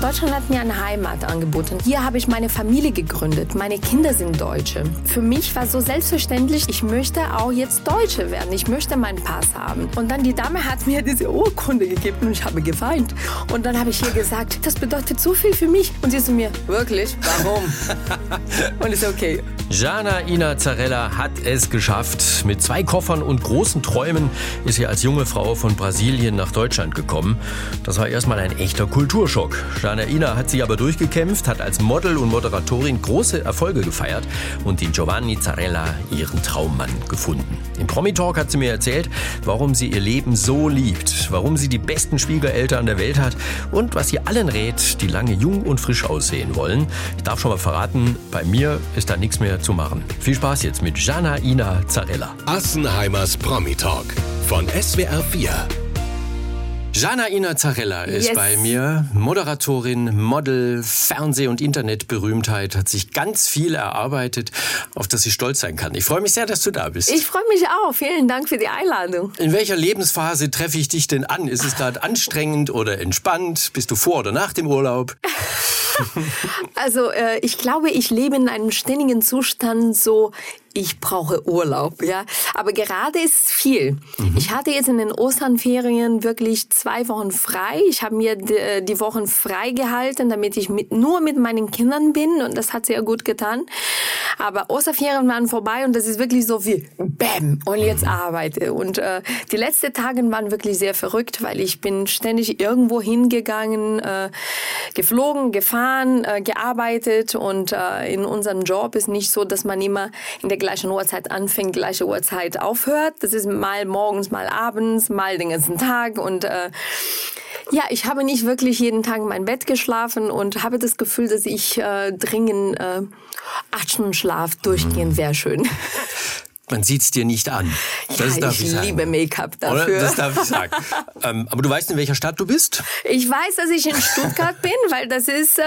Deutschland hat mir eine Heimat angeboten. Hier habe ich meine Familie gegründet. Meine Kinder sind Deutsche. Für mich war so selbstverständlich, ich möchte auch jetzt Deutsche werden. Ich möchte meinen Pass haben. Und dann die Dame hat mir diese Urkunde gegeben und ich habe geweint. Und dann habe ich ihr gesagt, das bedeutet so viel für mich. Und sie zu mir, wirklich? Warum? und ist okay. Jana Ina Zarella hat es geschafft. Mit zwei Koffern und großen Träumen ist sie als junge Frau von Brasilien nach Deutschland gekommen. Das war erstmal ein echter Kulturschock. Jana Ina hat sich aber durchgekämpft, hat als Model und Moderatorin große Erfolge gefeiert und in Giovanni Zarella ihren Traummann gefunden. Im Promi Talk hat sie mir erzählt, warum sie ihr Leben so liebt, warum sie die besten Schwiegereltern der Welt hat und was sie allen rät, die lange jung und frisch aussehen wollen. Ich darf schon mal verraten, bei mir ist da nichts mehr zu machen. Viel Spaß jetzt mit Jana Ina Zarella. Assenheimers Promi Talk von SWR 4. Jana Ina Zarella ist Yes. bei mir. Moderatorin, Model, Fernseh- und Internetberühmtheit, hat sich ganz viel erarbeitet, auf das sie stolz sein kann. Ich freue mich sehr, dass du da bist. Ich freue mich auch. Vielen Dank für die Einladung. In welcher Lebensphase treffe ich dich denn an? Ist es gerade anstrengend oder entspannt? Bist du vor oder nach dem Urlaub? Also äh, ich glaube, ich lebe in einem ständigen Zustand so, ich brauche Urlaub, ja. Aber gerade ist viel. Ich hatte jetzt in den Osternferien wirklich zwei Wochen frei. Ich habe mir die, die Wochen frei gehalten, damit ich mit, nur mit meinen Kindern bin und das hat sehr gut getan. Aber Osterferien waren vorbei und das ist wirklich so wie Bäm und jetzt arbeite. Und äh, die letzten Tage waren wirklich sehr verrückt, weil ich bin ständig irgendwo hingegangen, äh, geflogen, gefahren, äh, gearbeitet und äh, in unserem Job ist nicht so, dass man immer in der gleichen Uhrzeit anfängt, gleiche Uhrzeit aufhört. Das ist mal morgens, mal abends, mal den ganzen Tag und äh, ja, ich habe nicht wirklich jeden Tag in mein Bett geschlafen und habe das Gefühl, dass ich äh, dringend äh, acht Stunden Schlaf durchgehend wäre schön. Man sieht's dir nicht an. Das ja, darf ich ich sagen. liebe Make-up Oder? dafür. Das darf ich sagen. ähm, aber du weißt, in welcher Stadt du bist? Ich weiß, dass ich in Stuttgart bin, weil das ist, äh,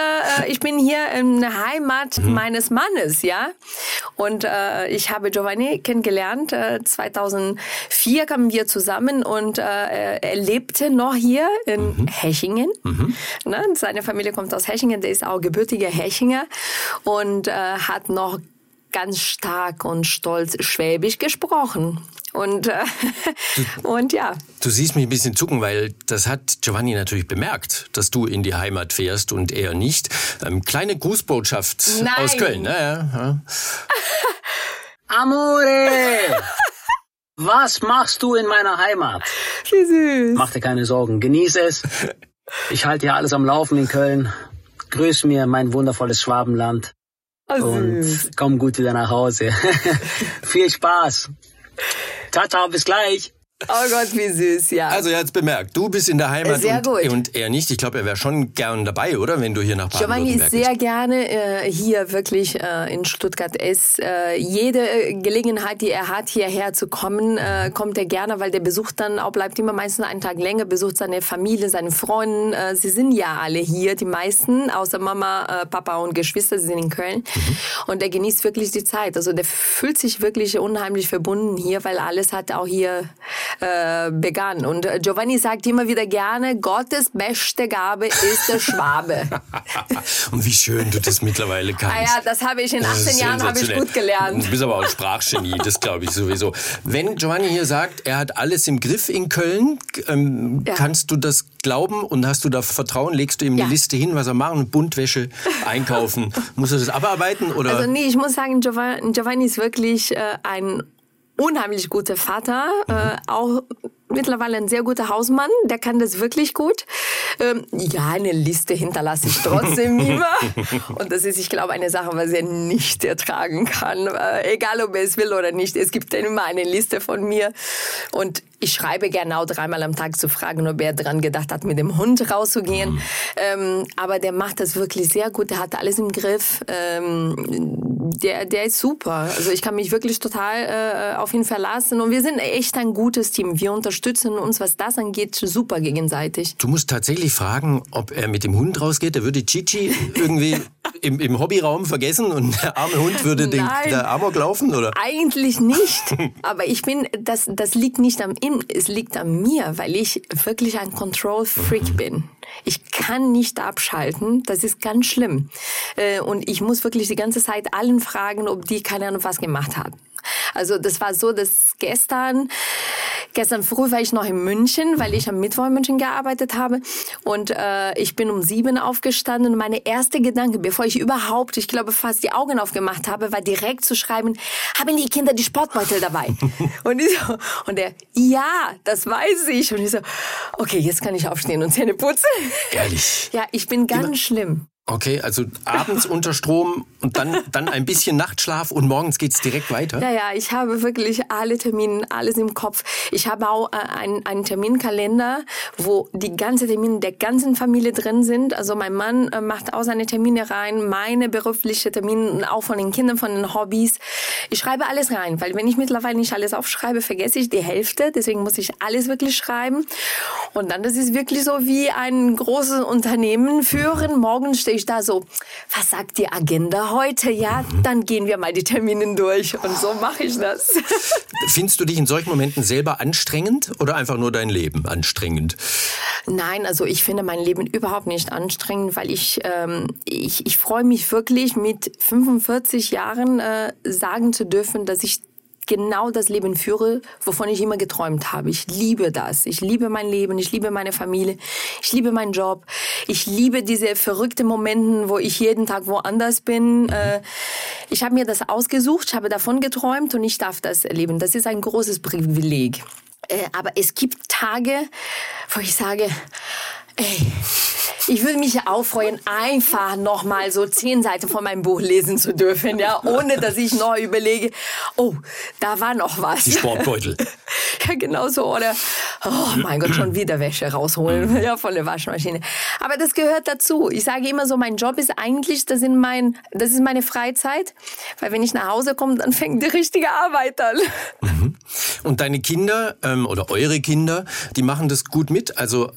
ich bin hier in der Heimat Mhm. meines Mannes, ja. Und äh, ich habe Giovanni kennengelernt. Äh, 2004 kamen wir zusammen und äh, er lebte noch hier in Mhm. Hechingen. Ne? Seine Familie kommt aus Hechingen, der ist auch gebürtiger Hechinger und äh, hat noch ganz stark und stolz Schwäbisch gesprochen. Und, äh, und ja, Du siehst mich ein bisschen zucken, weil das hat Giovanni natürlich bemerkt, dass du in die Heimat fährst und er nicht. Ähm, kleine Grußbotschaft Nein. aus Köln. Ja, ja, ja. Amore! Was machst du in meiner Heimat? wie süß. Mach dir keine Sorgen, genieße es. Ich halte hier alles am Laufen in Köln. Grüß mir mein wundervolles Schwabenland und süß. komm gut wieder nach Hause. Viel Spaß. Ciao, ciao, bis gleich. Oh Gott, wie süß, ja. Also er hat's bemerkt, du bist in der Heimat Sehr und, gut. und er nicht. Ich glaube, er wäre schon gern dabei, oder? Wenn du hier nach Giovanni ist Baden-Württemberg sehr gerne äh, hier wirklich äh, in Stuttgart. Ist äh, jede äh, Gelegenheit, die er hat, hierher zu kommen, äh, kommt er gerne, weil der besucht dann auch bleibt immer meistens einen Tag länger, besucht seine Familie, seine Freunde. Äh, sie sind ja alle hier, die meisten, außer Mama, äh, Papa und Geschwister. Sie sind in Köln und er genießt wirklich die Zeit. Also der fühlt sich wirklich unheimlich verbunden hier, weil alles hat auch hier äh, begann. Und äh, Giovanni sagt immer wieder gerne: Gottes beste Gabe ist der Schwabe. und wie schön du das mittlerweile kannst. Ah ja, das habe ich in Das 18 ist Jahren habe ich gut gelernt. Du bist aber auch ein Sprachgenie, das glaube ich sowieso. Wenn Giovanni hier sagt, er hat alles im Griff in Köln, ähm, Ja. kannst du das glauben und hast du da Vertrauen? Legst du ihm Ja. eine Liste hin, was er machen? Buntwäsche, einkaufen. Musst du das abarbeiten? Oder? Also nee, ich muss sagen, Giovanni, Giovanni ist wirklich äh, ein unheimlich guter Vater, äh, auch mittlerweile ein sehr guter Hausmann, der kann das wirklich gut. Ähm, ja, eine Liste hinterlasse ich trotzdem immer. Und das ist, ich glaube, eine Sache, was er nicht ertragen kann. Äh, egal, ob er es will oder nicht. Es gibt dann immer eine Liste von mir. Und ich schreibe genau dreimal am Tag zu fragen, ob er dran gedacht hat, mit dem Hund rauszugehen. Ähm, aber der macht das wirklich sehr gut. Der hat alles im Griff. Ähm, der, der ist super. Also ich kann mich wirklich total äh, auf ihn verlassen. Und wir sind echt ein gutes Team. Wir unterstützen uns, was das angeht, super gegenseitig. Du musst tatsächlich fragen, ob er mit dem Hund rausgeht. Da würde Chichi irgendwie im, im Hobbyraum vergessen und der arme Hund würde den, der Amok laufen, oder? Eigentlich nicht. Aber ich bin, das, das liegt nicht am ihm, es liegt an mir, weil ich wirklich ein Control-Freak mhm. bin. Ich kann nicht abschalten. Das ist ganz schlimm. Äh, und ich muss wirklich die ganze Zeit allen fragen, ob die keine Ahnung was gemacht haben. Also das war so, dass gestern, gestern früh war ich noch in München, weil ich am Mittwoch in München gearbeitet habe und äh, ich bin um sieben aufgestanden und meine erste Gedanke, bevor ich überhaupt, ich glaube fast die Augen aufgemacht habe, war direkt zu schreiben, haben die Kinder die Sportbeutel dabei? und ich so, und der, ja, das weiß ich. Und ich so, okay, jetzt kann ich aufstehen und Zähne putzen. Ehrlich? Ja, ich bin ganz Immer. schlimm. Okay, also abends unter Strom und dann, dann ein bisschen Nachtschlaf und morgens geht's direkt weiter? Ja, ja, ich habe wirklich alle Termine, alles im Kopf. Ich habe auch äh, einen, einen Terminkalender, wo die ganzen Termine der ganzen Familie drin sind. Also mein Mann äh, macht auch seine Termine rein, meine berufliche Termine auch von den Kindern, von den Hobbys. Ich schreibe alles rein, weil wenn ich mittlerweile nicht alles aufschreibe, vergesse ich die Hälfte. Deswegen muss ich alles wirklich schreiben. Und dann, das ist wirklich so wie ein großes Unternehmen führen. Morgen stehe ich da so, was sagt die Agenda heute? Ja, dann gehen wir mal die Termine durch. Und so mache ich das. Findest du dich in solchen Momenten selber anstrengend oder einfach nur dein Leben anstrengend? Nein, also ich finde mein Leben überhaupt nicht anstrengend, weil ich, ähm, ich, ich freue mich wirklich mit 45 Jahren äh, sagen zu dürfen, dass ich genau das Leben führe, wovon ich immer geträumt habe. Ich liebe das. Ich liebe mein Leben, ich liebe meine Familie, ich liebe meinen Job. Ich liebe diese verrückten Momente, wo ich jeden Tag woanders bin. Äh, ich habe mir das ausgesucht, ich habe davon geträumt und ich darf das erleben. Das ist ein großes Privileg. Äh, aber es gibt Tage, wo ich sage, ey, ich würde mich auch freuen, einfach noch mal so zehn Seiten von meinem Buch lesen zu dürfen, ja, ohne dass ich noch überlege, oh, da war noch was. Die Sportbeutel. ja, genau so. Oder, oh mein Gott, schon wieder Wäsche rausholen, ja, von der Waschmaschine. Aber das gehört dazu. Ich sage immer so, mein Job ist eigentlich, das, sind mein, das ist meine Freizeit, weil wenn ich nach Hause komme, dann fängt die richtige Arbeit an. Mhm. Und deine Kinder ähm, oder eure Kinder, die machen das gut mit. Also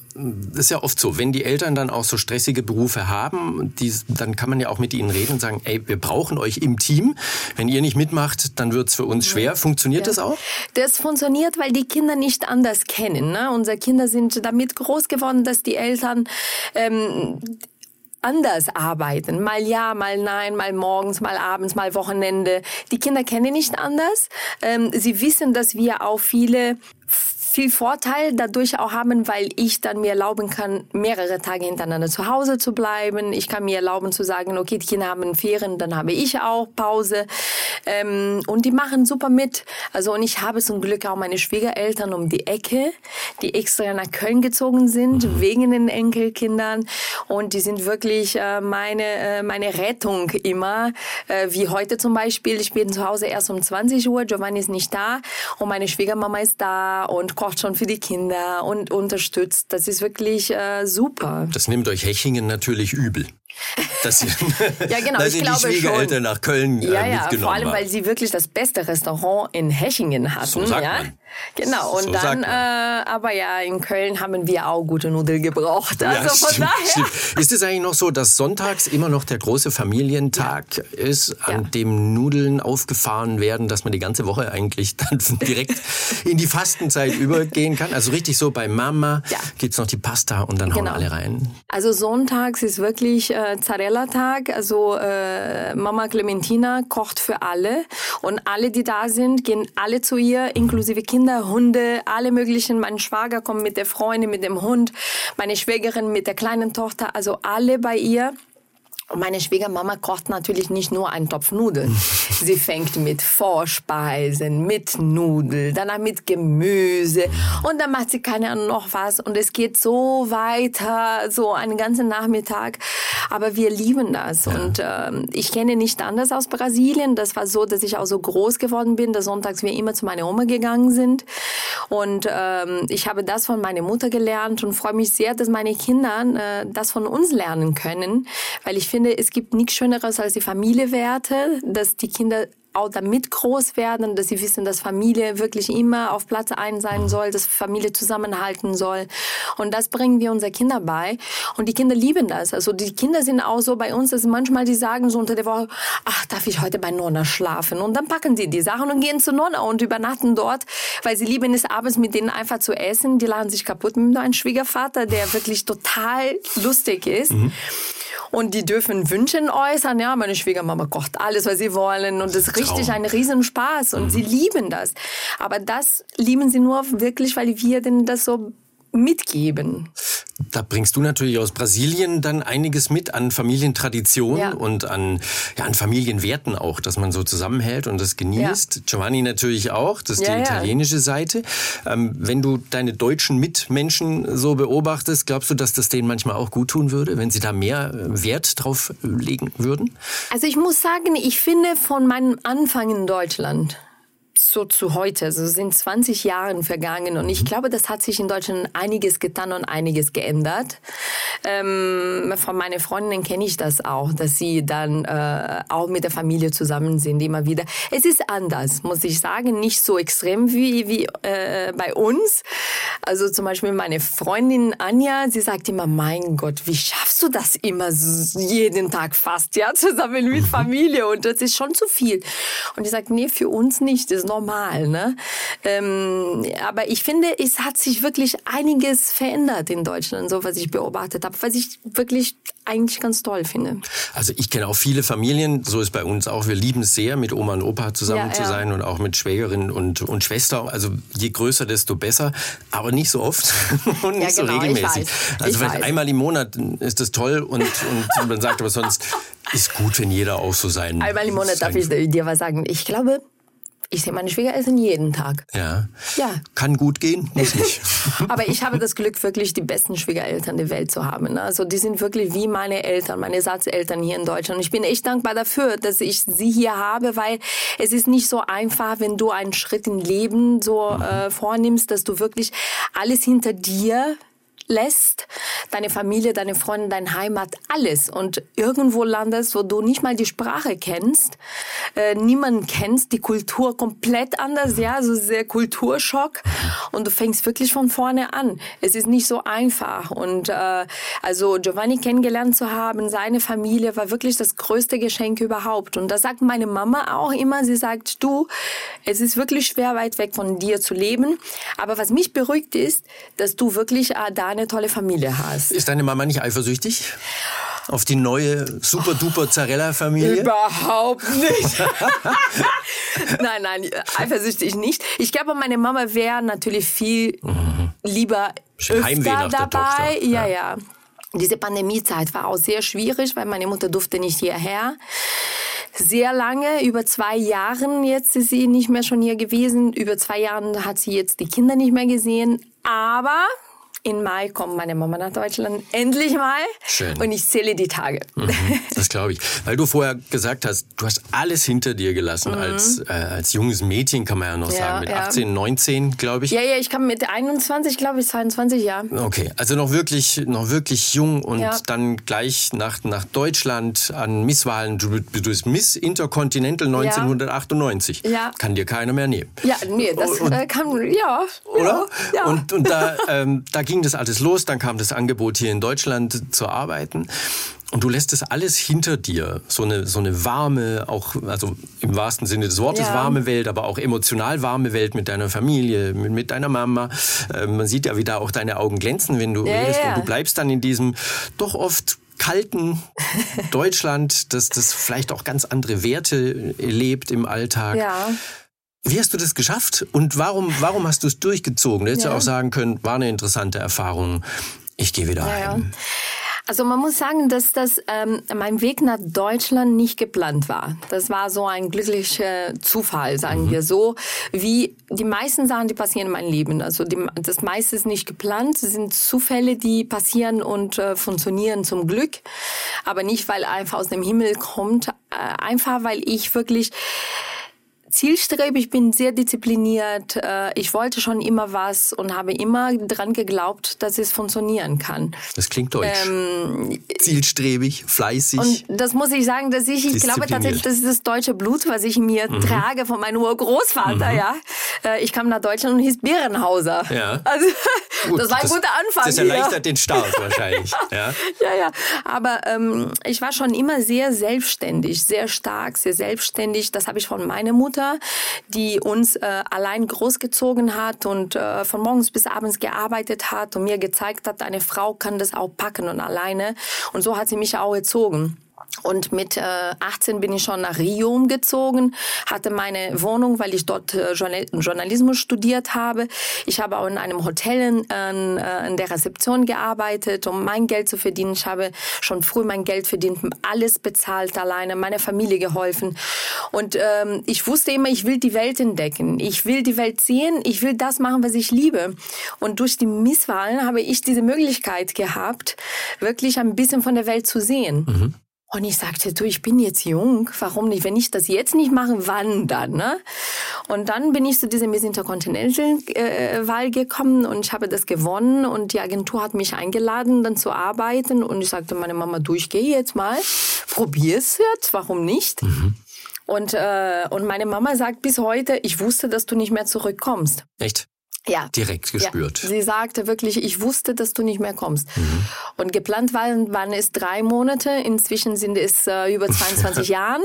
ist ja oft so, wenn die Eltern dann auch so stressige Berufe haben, die, dann kann man ja auch mit ihnen reden und sagen, ey, wir brauchen euch im Team. Wenn ihr nicht mitmacht, dann wird's für uns schwer. Funktioniert ja. das auch? Das funktioniert, weil die Kinder nicht anders kennen. Ne? Unsere Kinder sind damit groß geworden, dass die Eltern ähm, anders arbeiten. Mal ja, mal nein, mal morgens, mal abends, mal Wochenende. Die Kinder kennen nicht anders. Ähm, sie wissen, dass wir auch viele viel Vorteil dadurch auch haben, weil ich dann mir erlauben kann, mehrere Tage hintereinander zu Hause zu bleiben. Ich kann mir erlauben zu sagen, okay, die Kinder haben Ferien, dann habe ich auch Pause. Ähm, und die machen super mit. Also und ich habe zum Glück auch meine Schwiegereltern um die Ecke, die extra nach Köln gezogen sind, mhm. wegen den Enkelkindern. Und die sind wirklich äh, meine, äh, meine Rettung immer. Äh, wie heute zum Beispiel. Ich bin zu Hause erst um 20 Uhr, Giovanni ist nicht da und meine Schwiegermama ist da und kocht schon für die Kinder und unterstützt. Das ist wirklich äh, super. Das nimmt euch Hechingen natürlich übel. Dass sie, ja, genau, dass ich die Schwiegereltern schon. nach Köln äh, ja, ja, vor allem, haben. weil sie wirklich das beste Restaurant in Hechingen hatten. So sagt ja? man. Genau, und so dann, äh, aber ja, in Köln haben wir auch gute Nudeln gebraucht. Also ja, von stimmt, daher. Stimmt. Ist es eigentlich noch so, dass sonntags immer noch der große Familientag ja. ist, an ja. dem Nudeln aufgefahren werden, dass man die ganze Woche eigentlich dann direkt in die Fastenzeit übergehen kann? Also richtig so bei Mama ja. gibt's noch die Pasta und dann genau. hauen alle rein. Also sonntags ist wirklich äh, Zarella-Tag. Also äh, Mama Clementina kocht für alle und alle, die da sind, gehen alle zu ihr, inklusive Kinder, Hunde, alle möglichen. Mein Schwager kommt mit der Freundin, mit dem Hund, meine Schwägerin mit der kleinen Tochter, also alle bei ihr. Meine Schwiegermama kocht natürlich nicht nur einen Topf Nudeln. Sie fängt mit Vorspeisen, mit Nudeln, danach mit Gemüse und dann macht sie keine Ahnung noch was und es geht so weiter, so einen ganzen Nachmittag. Aber wir lieben das ja. und ähm, ich kenne nicht anders aus Brasilien. Das war so, dass ich auch so groß geworden bin, dass sonntags wir immer zu meiner Oma gegangen sind und ähm, ich habe das von meiner Mutter gelernt und freue mich sehr, dass meine Kinder äh, das von uns lernen können, weil ich finde finde, es gibt nichts Schöneres als die Familiewerte, dass die Kinder auch damit groß werden, dass sie wissen, dass Familie wirklich immer auf Platz ein sein soll, dass Familie zusammenhalten soll. Und das bringen wir unseren Kindern bei. Und die Kinder lieben das. Also die Kinder sind auch so bei uns, dass manchmal die sagen so unter der Woche, ach, darf ich heute bei Nonna schlafen? Und dann packen sie die Sachen und gehen zu Nonna und übernachten dort, weil sie lieben es abends mit denen einfach zu essen. Die lachen sich kaputt mit einem Schwiegervater, der wirklich total lustig ist. Mhm. Und die dürfen Wünschen äußern. Ja, meine Schwiegermama kocht alles, was sie wollen. Und das ist richtig ein Riesenspaß. Und mhm. sie lieben das. Aber das lieben sie nur wirklich, weil wir denn das so mitgeben. Da bringst du natürlich aus Brasilien dann einiges mit an Familientradition ja. und an, ja, an Familienwerten auch, dass man so zusammenhält und das genießt. Ja. Giovanni natürlich auch, das ist ja, die italienische Seite. Ähm, wenn du deine deutschen Mitmenschen so beobachtest, glaubst du, dass das denen manchmal auch gut tun würde, wenn sie da mehr äh, Wert drauf legen würden? Also ich muss sagen, ich finde von meinem Anfang in Deutschland, so zu heute. Also sind 20 Jahre vergangen und ich mhm. glaube, das hat sich in Deutschland einiges getan und einiges geändert. Ähm, von meinen Freundinnen kenne ich das auch, dass sie dann äh, auch mit der Familie zusammen sind, immer wieder. Es ist anders, muss ich sagen, nicht so extrem wie, wie äh, bei uns. Also zum Beispiel meine Freundin Anja, sie sagt immer, mein Gott, wie schaffst du das immer jeden Tag fast, ja, zusammen mit mhm. Familie und das ist schon zu viel. Und ich sage, nee, für uns nicht, das ist normal. Ne? Ähm, aber ich finde, es hat sich wirklich einiges verändert in Deutschland, so was ich beobachtet habe, was ich wirklich eigentlich ganz toll finde. Also ich kenne auch viele Familien, so ist bei uns auch. Wir lieben es sehr, mit Oma und Opa zusammen ja, zu sein ja. und auch mit Schwägerin und, und Schwester. Also je größer, desto besser, aber nicht so oft und nicht ja, genau, so regelmäßig. Also vielleicht einmal im Monat ist das toll und, und man sagt aber sonst, ist gut, wenn jeder auch so sein. Einmal im Monat darf ich dir was sagen. Ich glaube, ich sehe meine Schwiegereltern jeden Tag. Ja. Ja. Kann gut gehen, muss nicht. Aber ich habe das Glück, wirklich die besten Schwiegereltern der Welt zu haben. Ne? Also die sind wirklich wie meine Eltern, meine Ersatzeltern hier in Deutschland. Und ich bin echt dankbar dafür, dass ich sie hier habe, weil es ist nicht so einfach, wenn du einen Schritt im Leben so mhm. äh, vornimmst, dass du wirklich alles hinter dir lässt, deine Familie, deine Freunde, deine Heimat, alles und irgendwo landest, wo du nicht mal die Sprache kennst, äh, niemanden kennst, die Kultur komplett anders, ja, so sehr Kulturschock und du fängst wirklich von vorne an. Es ist nicht so einfach und äh, also Giovanni kennengelernt zu haben, seine Familie war wirklich das größte Geschenk überhaupt und das sagt meine Mama auch immer, sie sagt, du, es ist wirklich schwer weit weg von dir zu leben, aber was mich beruhigt ist, dass du wirklich äh, da eine tolle Familie hast. Ist deine Mama nicht eifersüchtig? Auf die neue super-duper Zarella-Familie? Überhaupt nicht. nein, nein, eifersüchtig nicht. Ich glaube, meine Mama wäre natürlich viel mhm. lieber öfter dabei. Ja, ja. ja. Diese Pandemiezeit war auch sehr schwierig, weil meine Mutter durfte nicht hierher sehr lange, über zwei Jahren jetzt ist sie nicht mehr schon hier gewesen. Über zwei Jahren hat sie jetzt die Kinder nicht mehr gesehen. Aber in Mai kommt meine Mama nach Deutschland. Endlich mal. Schön. Und ich zähle die Tage. Mhm, das glaube ich. Weil du vorher gesagt hast, du hast alles hinter dir gelassen mhm. als, äh, als junges Mädchen, kann man ja noch ja, sagen. Mit ja. 18, 19, glaube ich. Ja, ja, ich kam mit 21, glaube ich, 22 Jahre. Okay, also noch wirklich, noch wirklich jung und ja. dann gleich nach, nach Deutschland an Misswahlen. Du, du bist Miss Intercontinental 1998. Ja. Kann dir keiner mehr nehmen. Ja, nee, das und, äh, kann, ja. Oder? Ja. Und, und da, ähm, da ging das alles los, dann kam das Angebot hier in Deutschland zu arbeiten. Und du lässt das alles hinter dir. So eine, so eine warme, auch, also im wahrsten Sinne des Wortes ja. warme Welt, aber auch emotional warme Welt mit deiner Familie, mit, mit deiner Mama. Äh, man sieht ja, wie da auch deine Augen glänzen, wenn du ja, redest. Ja. Und du bleibst dann in diesem doch oft kalten Deutschland, das, das vielleicht auch ganz andere Werte lebt im Alltag. Ja. Wie hast du das geschafft und warum, warum hast du es durchgezogen? Du hättest ja. ja auch sagen können, war eine interessante Erfahrung. Ich gehe wieder ja, heim. Also man muss sagen, dass das ähm, mein Weg nach Deutschland nicht geplant war. Das war so ein glücklicher Zufall, sagen mhm. wir so, wie die meisten Sachen, die passieren in meinem Leben. Also die, das meiste ist nicht geplant, es sind Zufälle, die passieren und äh, funktionieren zum Glück, aber nicht weil einfach aus dem Himmel kommt, äh, einfach weil ich wirklich zielstrebig, bin sehr diszipliniert. Äh, ich wollte schon immer was und habe immer dran geglaubt, dass es funktionieren kann. Das klingt deutsch. Ähm, zielstrebig, fleißig. Und das muss ich sagen, dass ich, ich glaube tatsächlich, das ist das deutsche Blut, was ich mir mhm. trage von meinem Urgroßvater, mhm. ja. Äh, ich kam nach Deutschland und hieß Bärenhauser. Ja. Also, Gut, das war ein das, guter Anfang. Das erleichtert hier. den Start wahrscheinlich. ja. ja, ja. Aber ähm, ich war schon immer sehr selbstständig, sehr stark, sehr selbstständig. Das habe ich von meiner Mutter, die uns äh, allein großgezogen hat und äh, von morgens bis abends gearbeitet hat und mir gezeigt hat, eine Frau kann das auch packen und alleine. Und so hat sie mich auch erzogen. Und mit äh, 18 bin ich schon nach Rio umgezogen, hatte meine Wohnung, weil ich dort äh, Journalismus studiert habe. Ich habe auch in einem Hotel in, äh, in der Rezeption gearbeitet, um mein Geld zu verdienen. Ich habe schon früh mein Geld verdient, alles bezahlt alleine, meiner Familie geholfen. Und ähm, ich wusste immer, ich will die Welt entdecken. Ich will die Welt sehen. Ich will das machen, was ich liebe. Und durch die Misswahlen habe ich diese Möglichkeit gehabt, wirklich ein bisschen von der Welt zu sehen. Mhm. Und ich sagte, du, ich bin jetzt jung, warum nicht? Wenn ich das jetzt nicht mache, wann dann? Ne? Und dann bin ich zu dieser Miss Intercontinental-Wahl äh, gekommen und ich habe das gewonnen und die Agentur hat mich eingeladen, dann zu arbeiten und ich sagte, meine Mama, du, ich gehe jetzt mal, probier's jetzt, warum nicht? Mhm. Und, äh, und meine Mama sagt bis heute, ich wusste, dass du nicht mehr zurückkommst. Echt? Ja. direkt gespürt. Ja. Sie sagte wirklich, ich wusste, dass du nicht mehr kommst. Mhm. Und geplant waren, waren es drei Monate. Inzwischen sind es äh, über 22 Jahren.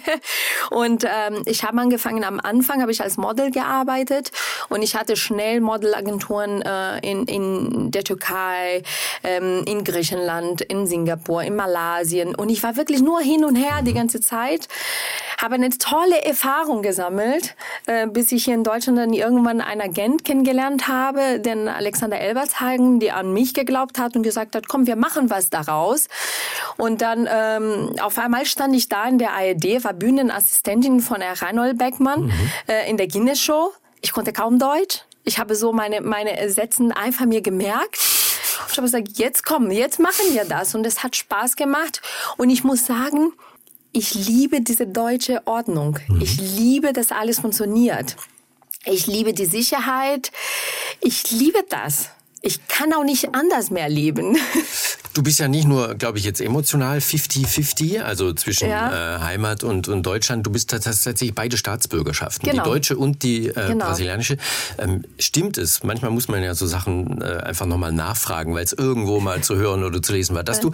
und ähm, ich habe angefangen, am Anfang habe ich als Model gearbeitet und ich hatte schnell Modelagenturen äh, in, in der Türkei, ähm, in Griechenland, in Singapur, in Malaysia. Und ich war wirklich nur hin und her mhm. die ganze Zeit habe eine tolle Erfahrung gesammelt, äh, bis ich hier in Deutschland dann irgendwann einen Agent kennengelernt habe, den Alexander Elbertshagen, der an mich geglaubt hat und gesagt hat, komm, wir machen was daraus. Und dann ähm, auf einmal stand ich da in der ARD, war Bühnenassistentin von Herr Reinhold Beckmann mhm. äh, in der Guinness Show. Ich konnte kaum Deutsch. Ich habe so meine, meine Sätzen einfach mir gemerkt. Ich habe gesagt, jetzt komm, jetzt machen wir das. Und es hat Spaß gemacht. Und ich muss sagen, ich liebe diese deutsche Ordnung. Mhm. Ich liebe, dass alles funktioniert. Ich liebe die Sicherheit. Ich liebe das. Ich kann auch nicht anders mehr leben. Du bist ja nicht nur, glaube ich, jetzt emotional 50-50, also zwischen ja. äh, Heimat und, und Deutschland. Du bist tatsächlich beide Staatsbürgerschaften, genau. die deutsche und die äh, genau. brasilianische. Ähm, stimmt es? Manchmal muss man ja so Sachen äh, einfach nochmal nachfragen, weil es irgendwo mal zu hören oder zu lesen war, dass du,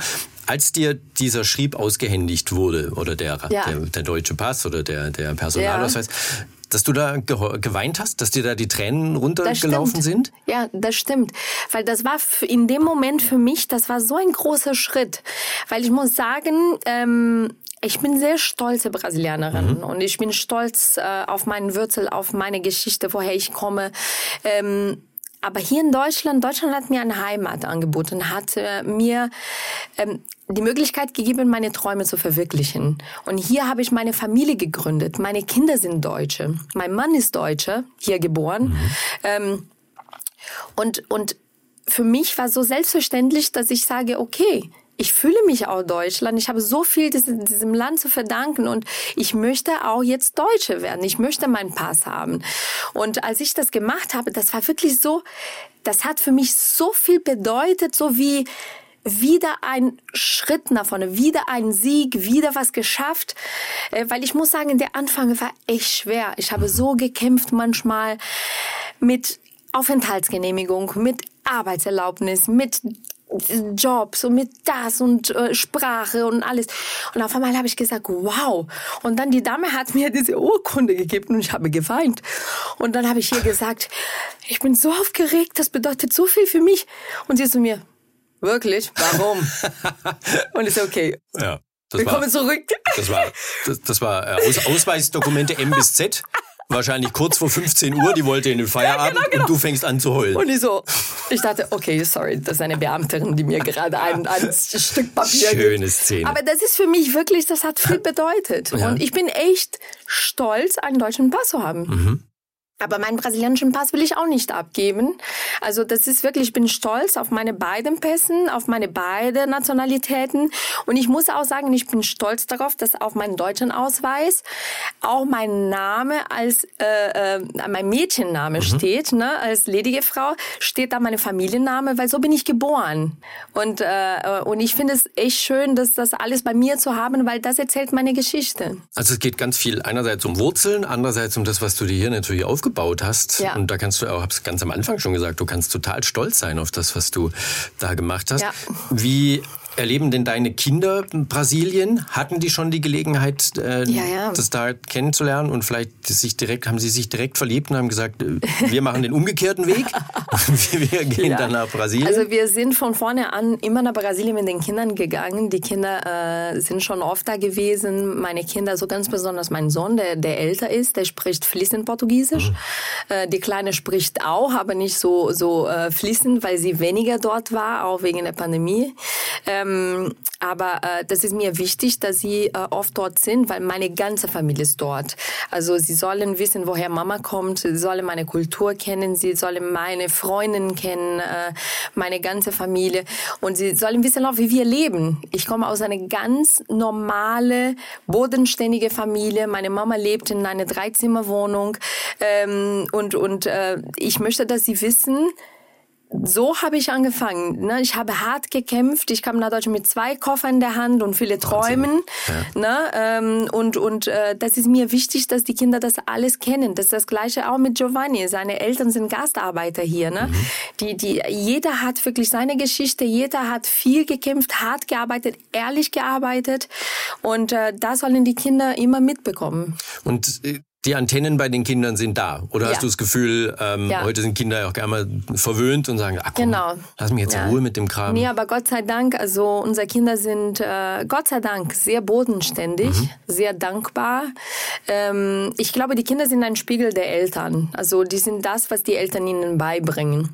als dir dieser Schrieb ausgehändigt wurde oder der, ja. der, der, deutsche Pass oder der, der Personalausweis, ja dass du da geweint hast, dass dir da die Tränen runtergelaufen sind? Ja, das stimmt. Weil das war in dem Moment für mich, das war so ein großer Schritt. Weil ich muss sagen, ähm, ich bin sehr stolze Brasilianerin mhm. und ich bin stolz äh, auf meinen Wurzel, auf meine Geschichte, woher ich komme. Ähm, aber hier in Deutschland, Deutschland hat mir eine Heimat angeboten, hat äh, mir ähm, die Möglichkeit gegeben, meine Träume zu verwirklichen. Und hier habe ich meine Familie gegründet. Meine Kinder sind Deutsche. Mein Mann ist Deutscher, hier geboren. Mhm. Ähm, und, und für mich war so selbstverständlich, dass ich sage, okay, ich fühle mich auch Deutschland. Ich habe so viel diesem, diesem Land zu verdanken und ich möchte auch jetzt Deutsche werden. Ich möchte meinen Pass haben. Und als ich das gemacht habe, das war wirklich so, das hat für mich so viel bedeutet, so wie wieder ein Schritt nach vorne, wieder ein Sieg, wieder was geschafft. Äh, weil ich muss sagen, der Anfang war echt schwer. Ich habe so gekämpft manchmal mit Aufenthaltsgenehmigung, mit Arbeitserlaubnis, mit Jobs und mit das und äh, Sprache und alles. Und auf einmal habe ich gesagt, wow. Und dann die Dame hat mir diese Urkunde gegeben und ich habe geweint. Und dann habe ich ihr gesagt, ich bin so aufgeregt, das bedeutet so viel für mich. Und sie zu mir, wirklich? Warum? und ich so, okay. Ja. Das Wir war, kommen zurück. Das war, das, das war äh, Aus, Ausweisdokumente M bis Z wahrscheinlich kurz vor 15 Uhr, die wollte in den Feierabend ja, genau, genau. und du fängst an zu heulen. Und ich so, ich dachte, okay, sorry, das ist eine Beamterin, die mir gerade ein, ein Stück Papier Schöne gibt. Szene. Aber das ist für mich wirklich, das hat viel bedeutet. Ja. Und ich bin echt stolz, einen deutschen Pass zu haben. Mhm. Aber meinen brasilianischen Pass will ich auch nicht abgeben. Also das ist wirklich, ich bin stolz auf meine beiden Pässen, auf meine beiden Nationalitäten. Und ich muss auch sagen, ich bin stolz darauf, dass auf meinem deutschen Ausweis auch mein Name als äh, äh, mein Mädchenname mhm. steht, ne? als ledige Frau steht da meine Familienname, weil so bin ich geboren. Und äh, und ich finde es echt schön, dass das alles bei mir zu haben, weil das erzählt meine Geschichte. Also es geht ganz viel einerseits um Wurzeln, andererseits um das, was du dir hier natürlich aufgebaut aufgebaut hast. Ja. Und da kannst du auch, hab's ganz am Anfang schon gesagt, du kannst total stolz sein auf das, was du da gemacht hast. Ja. Wie Erleben denn deine Kinder Brasilien? Hatten die schon die Gelegenheit, äh, ja, ja. das da kennenzulernen und vielleicht sich direkt, haben sie sich direkt verliebt und haben gesagt, äh, wir machen den umgekehrten Weg, wir gehen ja. dann nach Brasilien? Also wir sind von vorne an immer nach Brasilien mit den Kindern gegangen. Die Kinder äh, sind schon oft da gewesen. Meine Kinder, so ganz besonders mein Sohn, der, der älter ist, der spricht fließend Portugiesisch. Mhm. Äh, die Kleine spricht auch, aber nicht so, so äh, fließend, weil sie weniger dort war, auch wegen der Pandemie. Ähm, ähm, aber äh, das ist mir wichtig, dass sie äh, oft dort sind, weil meine ganze Familie ist dort. Also sie sollen wissen, woher Mama kommt, sie sollen meine Kultur kennen, sie sollen meine Freundinnen kennen, äh, meine ganze Familie und sie sollen wissen auch, wie wir leben. Ich komme aus einer ganz normale, bodenständige Familie. Meine Mama lebt in einer Dreizimmerwohnung ähm, und und äh, ich möchte, dass sie wissen, so habe ich angefangen. Ne? Ich habe hart gekämpft. Ich kam nach Deutschland mit zwei Koffern in der Hand und viele Träumen. Ja. Ne? Ähm, und und äh, das ist mir wichtig, dass die Kinder das alles kennen. Das ist das Gleiche auch mit Giovanni. Seine Eltern sind Gastarbeiter hier. Ne? Mhm. Die, die, jeder hat wirklich seine Geschichte. Jeder hat viel gekämpft, hart gearbeitet, ehrlich gearbeitet. Und äh, das sollen die Kinder immer mitbekommen. Und äh, die Antennen bei den Kindern sind da. Oder ja. hast du das Gefühl, ähm, ja. heute sind Kinder auch gerne mal verwöhnt und sagen, ach komm, genau. lass mich jetzt ja. in Ruhe mit dem Kram. Nee, aber Gott sei Dank, also unsere Kinder sind äh, Gott sei Dank sehr bodenständig, mhm. sehr dankbar. Ähm, ich glaube, die Kinder sind ein Spiegel der Eltern. Also die sind das, was die Eltern ihnen beibringen.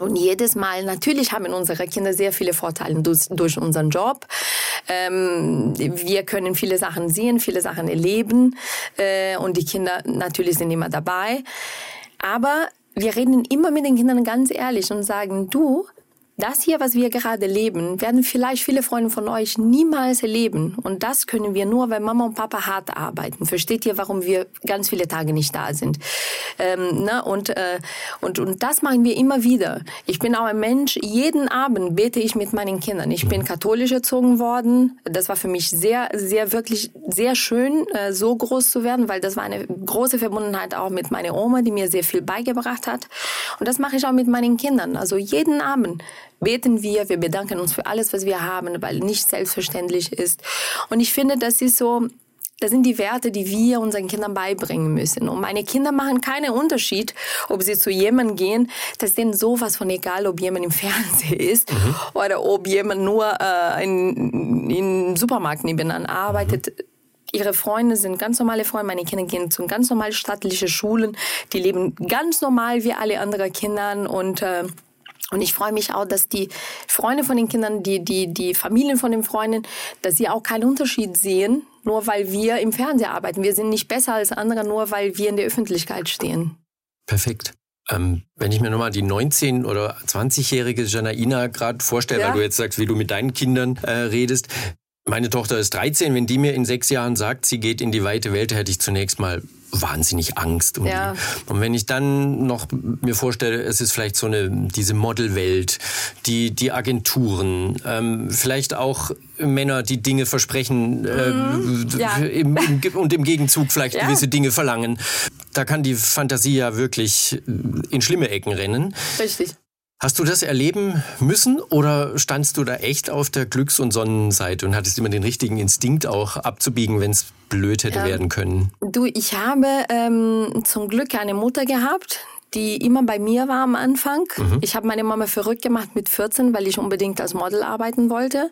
Und jedes Mal, natürlich haben unsere Kinder sehr viele Vorteile durch, durch unseren Job. Ähm, wir können viele Sachen sehen, viele Sachen erleben. Äh, und die Kinder natürlich sind immer dabei. Aber wir reden immer mit den Kindern ganz ehrlich und sagen, du, das hier, was wir gerade leben, werden vielleicht viele Freunde von euch niemals erleben. Und das können wir nur, weil Mama und Papa hart arbeiten. Versteht ihr, warum wir ganz viele Tage nicht da sind? Ähm, ne? und, äh, und, und das machen wir immer wieder. Ich bin auch ein Mensch, jeden Abend bete ich mit meinen Kindern. Ich bin katholisch erzogen worden. Das war für mich sehr, sehr, wirklich sehr schön, äh, so groß zu werden, weil das war eine große Verbundenheit auch mit meiner Oma, die mir sehr viel beigebracht hat. Und das mache ich auch mit meinen Kindern. Also jeden Abend beten wir, wir bedanken uns für alles, was wir haben, weil nicht selbstverständlich ist. Und ich finde, das ist so, das sind die Werte, die wir unseren Kindern beibringen müssen. Und meine Kinder machen keinen Unterschied, ob sie zu jemandem gehen. Das ist denen sowas von egal, ob jemand im Fernsehen ist mhm. oder ob jemand nur äh, in, in Supermarkt nebenan arbeitet. Mhm. Ihre Freunde sind ganz normale Freunde. Meine Kinder gehen zu ganz normalen staatlichen Schulen. Die leben ganz normal wie alle anderen Kinder und äh, und ich freue mich auch, dass die Freunde von den Kindern, die, die, die Familien von den Freunden, dass sie auch keinen Unterschied sehen, nur weil wir im Fernsehen arbeiten. Wir sind nicht besser als andere, nur weil wir in der Öffentlichkeit stehen. Perfekt. Ähm, wenn ich mir nochmal die 19- oder 20-jährige Janaina gerade vorstelle, ja. weil du jetzt sagst, wie du mit deinen Kindern äh, redest. Meine Tochter ist 13. Wenn die mir in sechs Jahren sagt, sie geht in die weite Welt, hätte ich zunächst mal wahnsinnig Angst. Um ja. Und wenn ich dann noch mir vorstelle, es ist vielleicht so eine diese Modelwelt, die die Agenturen, ähm, vielleicht auch Männer, die Dinge versprechen äh, mhm. ja. im, im, und im Gegenzug vielleicht ja. gewisse Dinge verlangen. Da kann die Fantasie ja wirklich in schlimme Ecken rennen. Richtig. Hast du das erleben müssen oder standst du da echt auf der Glücks- und Sonnenseite und hattest immer den richtigen Instinkt auch abzubiegen, wenn es blöd hätte ja. werden können? Du, ich habe ähm, zum Glück eine Mutter gehabt, die immer bei mir war am Anfang. Mhm. Ich habe meine Mama verrückt gemacht mit 14, weil ich unbedingt als Model arbeiten wollte.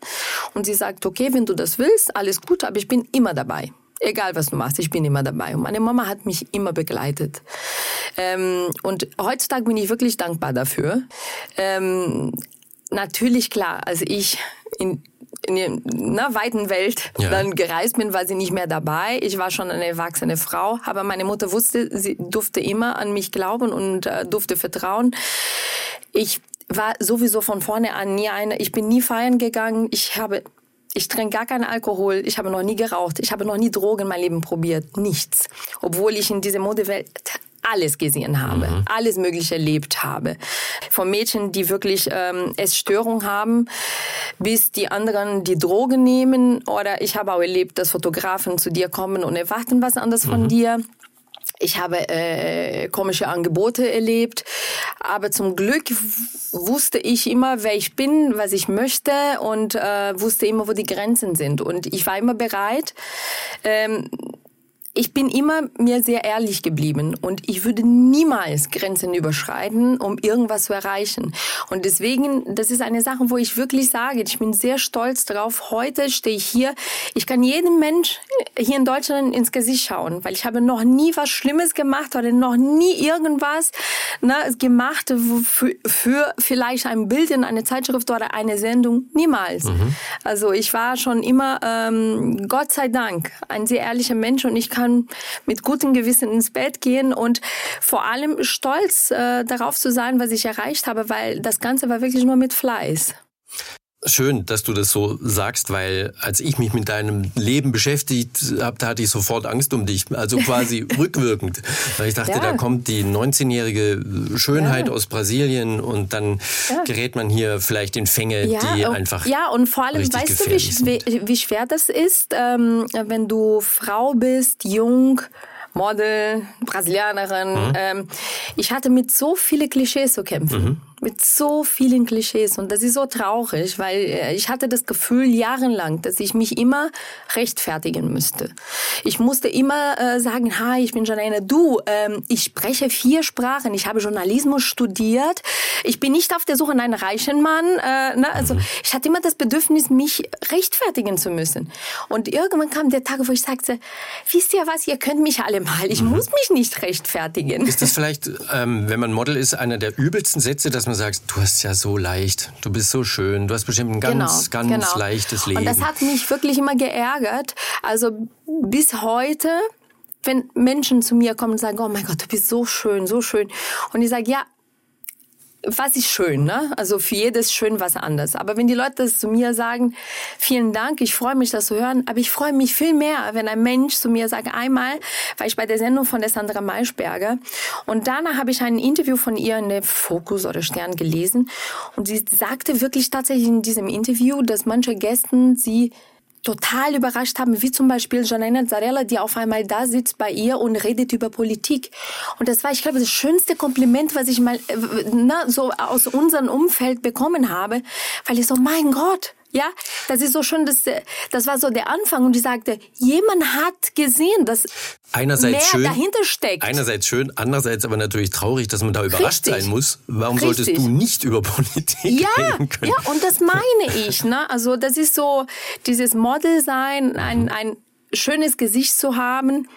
Und sie sagt, okay, wenn du das willst, alles gut, aber ich bin immer dabei egal was du machst, ich bin immer dabei. Und meine Mama hat mich immer begleitet. Ähm, und heutzutage bin ich wirklich dankbar dafür. Ähm, natürlich klar, als ich in in der ne, weiten Welt ja. dann gereist bin, war sie nicht mehr dabei. Ich war schon eine erwachsene Frau, aber meine Mutter wusste, sie durfte immer an mich glauben und äh, durfte vertrauen. Ich war sowieso von vorne an nie eine, ich bin nie feiern gegangen, ich habe ich trinke gar keinen Alkohol, ich habe noch nie geraucht, ich habe noch nie Drogen in meinem Leben probiert, nichts. Obwohl ich in dieser Modewelt alles gesehen habe, mhm. alles Mögliche erlebt habe. Von Mädchen, die wirklich ähm, Essstörung haben, bis die anderen die Drogen nehmen. Oder ich habe auch erlebt, dass Fotografen zu dir kommen und erwarten was anderes mhm. von dir. Ich habe äh, komische Angebote erlebt, aber zum Glück wusste ich immer, wer ich bin, was ich möchte und äh, wusste immer, wo die Grenzen sind. Und ich war immer bereit, ähm, ich bin immer mir sehr ehrlich geblieben und ich würde niemals Grenzen überschreiten, um irgendwas zu erreichen. Und deswegen, das ist eine Sache, wo ich wirklich sage, ich bin sehr stolz drauf. Heute stehe ich hier. Ich kann jedem Mensch hier in Deutschland ins Gesicht schauen, weil ich habe noch nie was Schlimmes gemacht oder noch nie irgendwas ne, gemacht für, für vielleicht ein Bild in eine Zeitschrift oder eine Sendung. Niemals. Mhm. Also ich war schon immer, ähm, Gott sei Dank, ein sehr ehrlicher Mensch und ich kann kann mit gutem Gewissen ins Bett gehen und vor allem stolz äh, darauf zu sein, was ich erreicht habe, weil das Ganze war wirklich nur mit Fleiß. Schön, dass du das so sagst, weil als ich mich mit deinem Leben beschäftigt habe, da hatte ich sofort Angst um dich, also quasi rückwirkend. Weil ich dachte, ja. da kommt die 19-jährige Schönheit ja. aus Brasilien und dann ja. gerät man hier vielleicht in Fänge, die einfach. Ja, und vor allem weißt du, wie, wie, schwer das ist, ähm, wenn du Frau bist, jung, Model, Brasilianerin. Mhm. Ähm, ich hatte mit so vielen Klischees zu kämpfen. Mhm mit so vielen Klischees und das ist so traurig, weil äh, ich hatte das Gefühl jahrelang, dass ich mich immer rechtfertigen müsste. Ich musste immer äh, sagen, ha, ich bin Janine, du, ähm, ich spreche vier Sprachen, ich habe Journalismus studiert, ich bin nicht auf der Suche nach einem reichen Mann. Äh, ne? Also ich hatte immer das Bedürfnis, mich rechtfertigen zu müssen. Und irgendwann kam der Tag, wo ich sagte, wisst ihr was, ihr könnt mich alle mal, ich mhm. muss mich nicht rechtfertigen. Ist das vielleicht, ähm, wenn man Model ist, einer der übelsten Sätze, dass man man sagt, du hast ja so leicht, du bist so schön, du hast bestimmt ein ganz, genau, ganz genau. leichtes Leben. Und das hat mich wirklich immer geärgert. Also bis heute, wenn Menschen zu mir kommen und sagen, oh mein Gott, du bist so schön, so schön. Und ich sage, ja, was ist schön, ne? Also für jedes schön was anderes. Aber wenn die Leute das zu mir sagen, vielen Dank, ich freue mich, das zu hören, aber ich freue mich viel mehr, wenn ein Mensch zu mir sagt, einmal war ich bei der Sendung von der Sandra Maischberger und danach habe ich ein Interview von ihr in der Fokus oder Stern gelesen und sie sagte wirklich tatsächlich in diesem Interview, dass manche Gästen sie total überrascht haben, wie zum Beispiel Janina Zarella, die auf einmal da sitzt bei ihr und redet über Politik. Und das war, ich glaube, das schönste Kompliment, was ich mal äh, na, so aus unserem Umfeld bekommen habe, weil ich so, mein Gott, ja, das ist so schön, das, das war so der Anfang und ich sagte, jemand hat gesehen, dass einerseits mehr schön, dahinter steckt. Einerseits schön, andererseits aber natürlich traurig, dass man da überrascht Richtig. sein muss. Warum Richtig. solltest du nicht über Politik ja, reden können? Ja, und das meine ich. Ne? Also das ist so dieses Model sein, ein, ein schönes Gesicht zu haben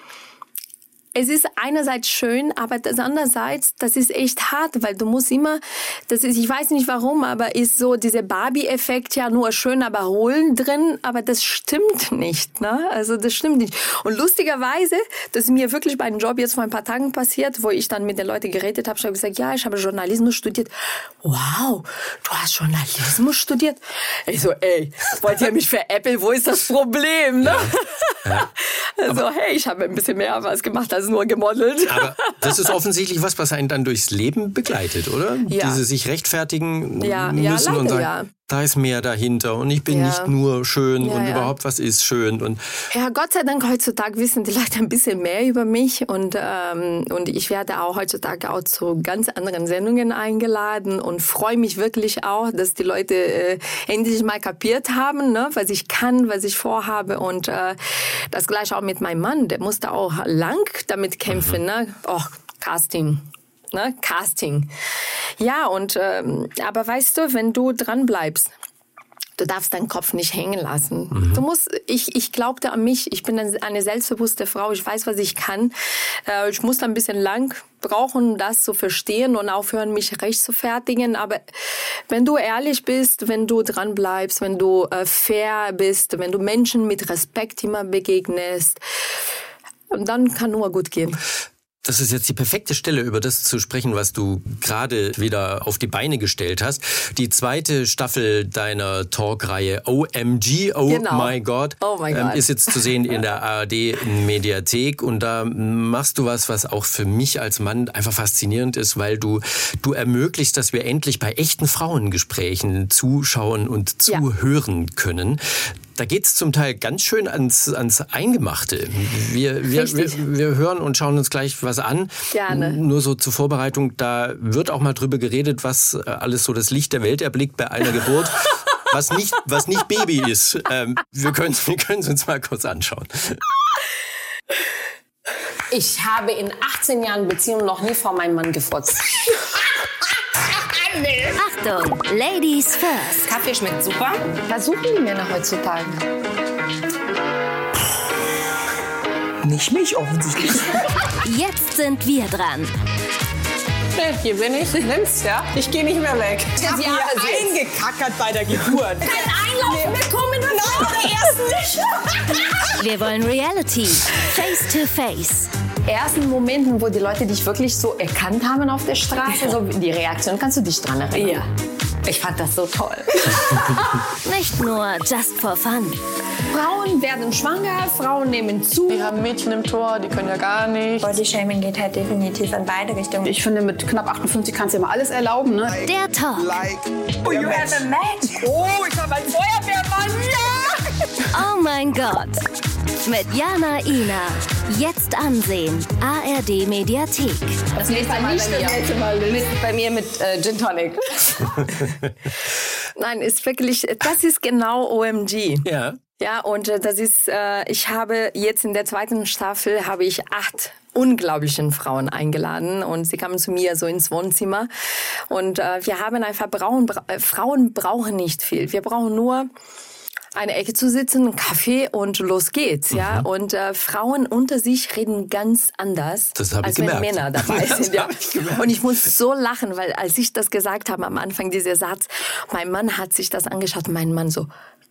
es ist einerseits schön, aber das andererseits, das ist echt hart, weil du musst immer, das ist, ich weiß nicht warum, aber ist so dieser Barbie-Effekt ja nur schön, aber holen drin, aber das stimmt nicht, ne? Also das stimmt nicht. Und lustigerweise, das ist mir wirklich bei einem Job jetzt vor ein paar Tagen passiert, wo ich dann mit den Leuten geredet habe, ich habe gesagt, ja, ich habe Journalismus studiert. Wow, du hast Journalismus studiert? Ich so, ey, wollt ihr mich veräppeln? Wo ist das Problem, ne? Ja. Ja. Also, hey, ich habe ein bisschen mehr was gemacht als nur gemodelt. Aber das ist offensichtlich was, was einen dann durchs Leben begleitet, oder? Ja. Diese sich rechtfertigen ja, müssen ja, leider, und sagen, ja da ist mehr dahinter und ich bin ja. nicht nur schön ja, und ja. überhaupt was ist schön und ja Gott sei Dank heutzutage wissen die Leute ein bisschen mehr über mich und ähm, und ich werde auch heutzutage auch zu ganz anderen Sendungen eingeladen und freue mich wirklich auch, dass die Leute äh, endlich mal kapiert haben, ne, was ich kann, was ich vorhabe und äh, das gleiche auch mit meinem Mann, der musste auch lang damit kämpfen, mhm. ne, oh, Casting, ne? Casting. Ja, und ähm, aber weißt du, wenn du dran bleibst, Du darfst deinen Kopf nicht hängen lassen. Mhm. Du musst, ich, ich glaubte an mich. Ich bin eine selbstbewusste Frau. Ich weiß, was ich kann. Äh, ich muss ein bisschen lang brauchen, das zu verstehen und aufhören, mich recht zu fertigen. Aber wenn du ehrlich bist, wenn du dran bleibst, wenn du äh, fair bist, wenn du Menschen mit Respekt immer begegnest, dann kann nur gut gehen. Das ist jetzt die perfekte Stelle, über das zu sprechen, was du gerade wieder auf die Beine gestellt hast. Die zweite Staffel deiner Talkreihe OMG, Oh genau. My God, oh my ähm, God. ist jetzt zu sehen in der ARD Mediathek. Und da machst du was, was auch für mich als Mann einfach faszinierend ist, weil du, du ermöglicht, dass wir endlich bei echten Frauengesprächen zuschauen und zuhören ja. können. Da geht's zum Teil ganz schön ans, ans Eingemachte. Wir, wir, wir, wir, hören und schauen uns gleich was an. Gerne. Nur so zur Vorbereitung, da wird auch mal drüber geredet, was äh, alles so das Licht der Welt erblickt bei einer Geburt. was nicht, was nicht Baby ist. Ähm, wir können wir können es uns mal kurz anschauen. Ich habe in 18 Jahren Beziehung noch nie vor meinem Mann gefurzt. Achtung, Ladies first. Kaffee schmeckt super. Was suchen die Männer heutzutage? Nicht mich offensichtlich. Jetzt sind wir dran. Hier bin ich. Nimm's, ja? Ich gehe nicht mehr weg. Ich hab hier eingekackert bei der Geburt. Nicht. Wir wollen Reality. Face to face ersten Momenten, wo die Leute dich wirklich so erkannt haben auf der Straße, so die Reaktion, kannst du dich dran erinnern? Ja. Ich fand das so toll. Nicht nur just for fun. Frauen werden schwanger, Frauen nehmen zu. Wir haben Mädchen im Tor, die können ja gar nicht. Bodyshaming geht halt definitiv in beide Richtungen. Ich finde, mit knapp 58 kannst du dir mal alles erlauben. Ne? Der Talk. Like oh, you have a match. Oh, ich habe einen Feuerwehrmann. Oh mein Gott. Mit Jana Ina. Jetzt ansehen. ARD Mediathek. Das nächste Mal bei mir. Mit, bei mir mit äh, Gin Tonic. Nein, ist wirklich, das ist genau OMG. Ja. Ja, und äh, das ist, äh, ich habe jetzt in der zweiten Staffel habe ich acht unglaublichen Frauen eingeladen und sie kamen zu mir so ins Wohnzimmer und äh, wir haben einfach Frauen, äh, Frauen brauchen nicht viel. Wir brauchen nur eine Ecke zu sitzen, einen Kaffee und los geht's, mhm. ja. Und äh, Frauen unter sich reden ganz anders, als wenn gemerkt. Männer dabei sind. ja. Ich und ich muss so lachen, weil als ich das gesagt habe am Anfang, dieser Satz, mein Mann hat sich das angeschaut, mein Mann so,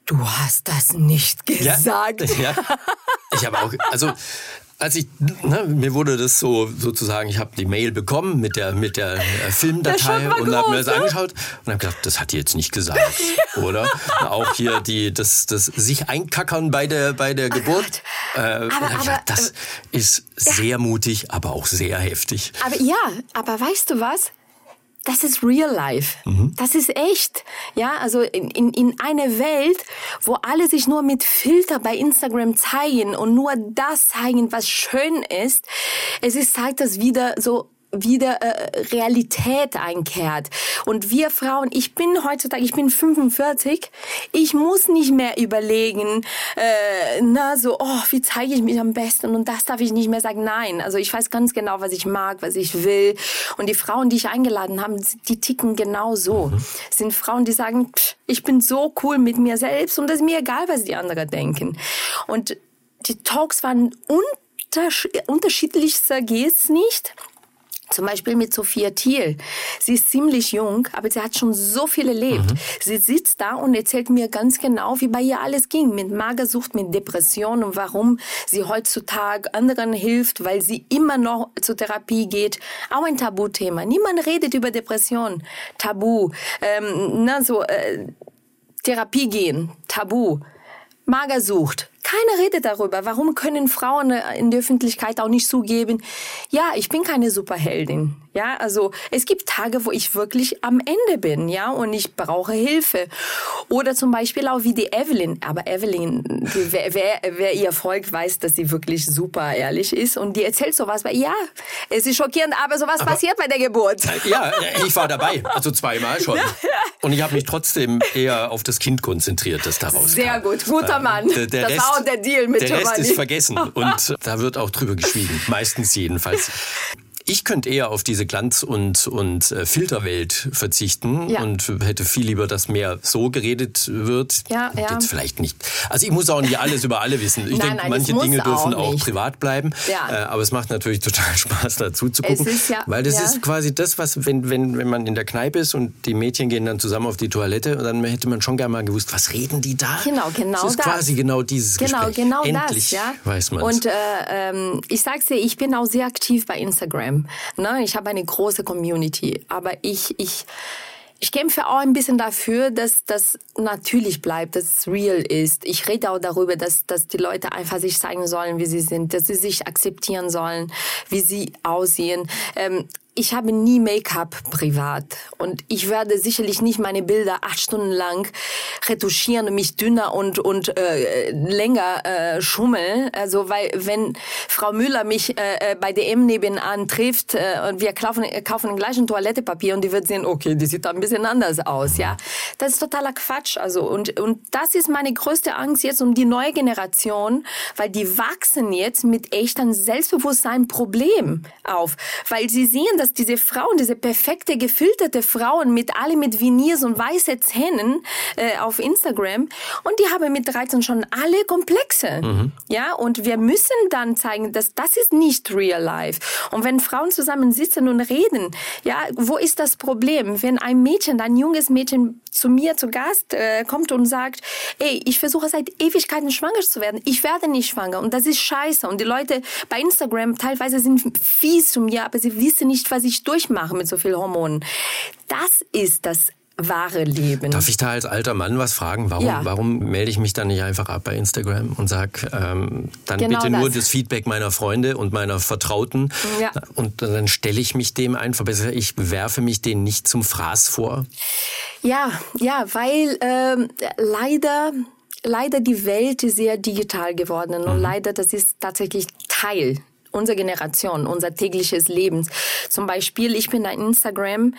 du hast das nicht gesagt. Ja, ja. Ich habe auch, also als ich, ne, mir wurde das so sozusagen, ich habe die Mail bekommen mit der mit der äh, Filmdatei der und habe mir das ne? angeschaut und habe gedacht, das hat die jetzt nicht gesagt, oder? Auch hier die das das sich einkackern bei der bei der oh Geburt. Äh, aber, aber, gedacht, das äh, ist sehr ja. mutig, aber auch sehr heftig. Aber ja, aber weißt du was? Das ist real life. Mhm. Das ist echt. Ja, also in, in, in eine Welt, wo alle sich nur mit Filter bei Instagram zeigen und nur das zeigen, was schön ist. Es ist Zeit, dass wieder so wieder äh, Realität einkehrt. Und wir Frauen, ich bin heutzutage, ich bin 45, ich muss nicht mehr überlegen, äh, na so, oh, wie zeige ich mich am besten und das darf ich nicht mehr sagen. Nein, also ich weiß ganz genau, was ich mag, was ich will. Und die Frauen, die ich eingeladen habe, die ticken genau so. Mhm. sind Frauen, die sagen, pff, ich bin so cool mit mir selbst und es ist mir egal, was die anderen denken. Und die Talks waren unterschiedlichster geht's nicht. Zum Beispiel mit Sophia Thiel. Sie ist ziemlich jung, aber sie hat schon so viel erlebt. Mhm. Sie sitzt da und erzählt mir ganz genau, wie bei ihr alles ging. Mit Magersucht, mit Depression und warum sie heutzutage anderen hilft, weil sie immer noch zur Therapie geht. Auch ein Tabuthema. Niemand redet über Depression. Tabu. Ähm, na, so, äh, Therapie gehen. Tabu. Magersucht. Keiner redet darüber. Warum können Frauen in der Öffentlichkeit auch nicht zugeben, ja, ich bin keine Superheldin. Ja, also es gibt Tage, wo ich wirklich am Ende bin, ja, und ich brauche Hilfe. Oder zum Beispiel auch wie die Evelyn. Aber Evelyn, wer, wer, wer ihr folgt, weiß, dass sie wirklich super ehrlich ist und die erzählt sowas. Weil, ja, es ist schockierend, aber sowas aber, passiert bei der Geburt. Ja, ich war dabei, also zweimal schon. Und ich habe mich trotzdem eher auf das Kind konzentriert, das daraus Sehr kam. gut, guter Mann. Der, der das Rest, auch der Deal mit Der Giovanni. Rest ist vergessen und da wird auch drüber geschwiegen, meistens jedenfalls. Ich könnte eher auf diese Glanz- und, und äh, Filterwelt verzichten Ja. und hätte viel lieber, dass mehr so geredet wird. Ja, ja. Jetzt vielleicht nicht. Also ich muss auch nicht alles über alle wissen. Ich denke, manche Dinge dürfen auch auch, privat bleiben. Ja. Äh, aber es macht natürlich total Spaß, dazu zu gucken. ist ja- weil das ja. ist quasi das, was, wenn, wenn, wenn man in der Kneipe ist und die Mädchen gehen dann zusammen auf die Toilette, dann hätte man schon gerne mal gewusst, was reden die da? Genau, genau das. ist das. quasi genau dieses Genau, Gespräch. genau Endlich das, ja. weiß man Und äh, ähm, ich sag's dir, ich bin auch sehr aktiv bei Instagram. Ne? Ich habe eine große Community, aber ich ich ich kämpfe auch ein bisschen dafür, dass das natürlich bleibt, dass es real ist. Ich rede auch darüber, dass, dass die Leute einfach sich zeigen sollen, wie sie sind, dass sie sich akzeptieren sollen, wie sie aussehen. Ähm, ich habe nie Make-up privat und ich werde sicherlich nicht meine Bilder acht Stunden lang retuschieren und mich dünner und und äh, länger äh, schummeln. Also weil wenn Frau Müller mich äh, äh, bei DM nebenan trifft äh, und wir kaufen, kaufen den gleichen Toilettepapier und die wird sehen, okay, die sieht da ein bisschen anders aus, ja. Das ist totaler Quatsch. Also und und das ist meine größte Angst jetzt um die neue Generation, weil die wachsen jetzt mit echtem Selbstbewusstsein Problem auf, weil sie sehen, dass diese Frauen, diese perfekte gefilterte Frauen mit alle mit Veneers und weiße Zähnen äh, auf Instagram und die haben mit 13 schon alle Komplexe. Ja, und wir müssen dann zeigen, dass das ist nicht real life. Und wenn Frauen zusammen sitzen und reden, ja, wo ist das Problem? Wenn ein Mädchen, ein junges Mädchen zu mir zu Gast äh, kommt und sagt, ey, ich versuche seit Ewigkeiten schwanger zu werden, ich werde nicht schwanger und das ist scheiße. Und die Leute bei Instagram teilweise sind fies zu mir, aber sie wissen nicht, was ich durchmache mit so viel Hormonen. Das ist das wahre Leben. Darf ich da als alter Mann was fragen? Warum, Ja. warum melde ich mich dann nicht einfach ab bei Instagram und sag ähm, dann Genau bitte nur das. das Feedback meiner Freunde und meiner Vertrauten Ja. und dann stelle ich mich dem einfach besser. Ich werfe mich denen nicht zum Fraß vor. Ja, ja, weil ähm, leider leider die Welt ist sehr digital geworden und leider das ist tatsächlich Teil unserer Generation, unser tägliches Lebens. Zum Beispiel, ich bin bei Instagram,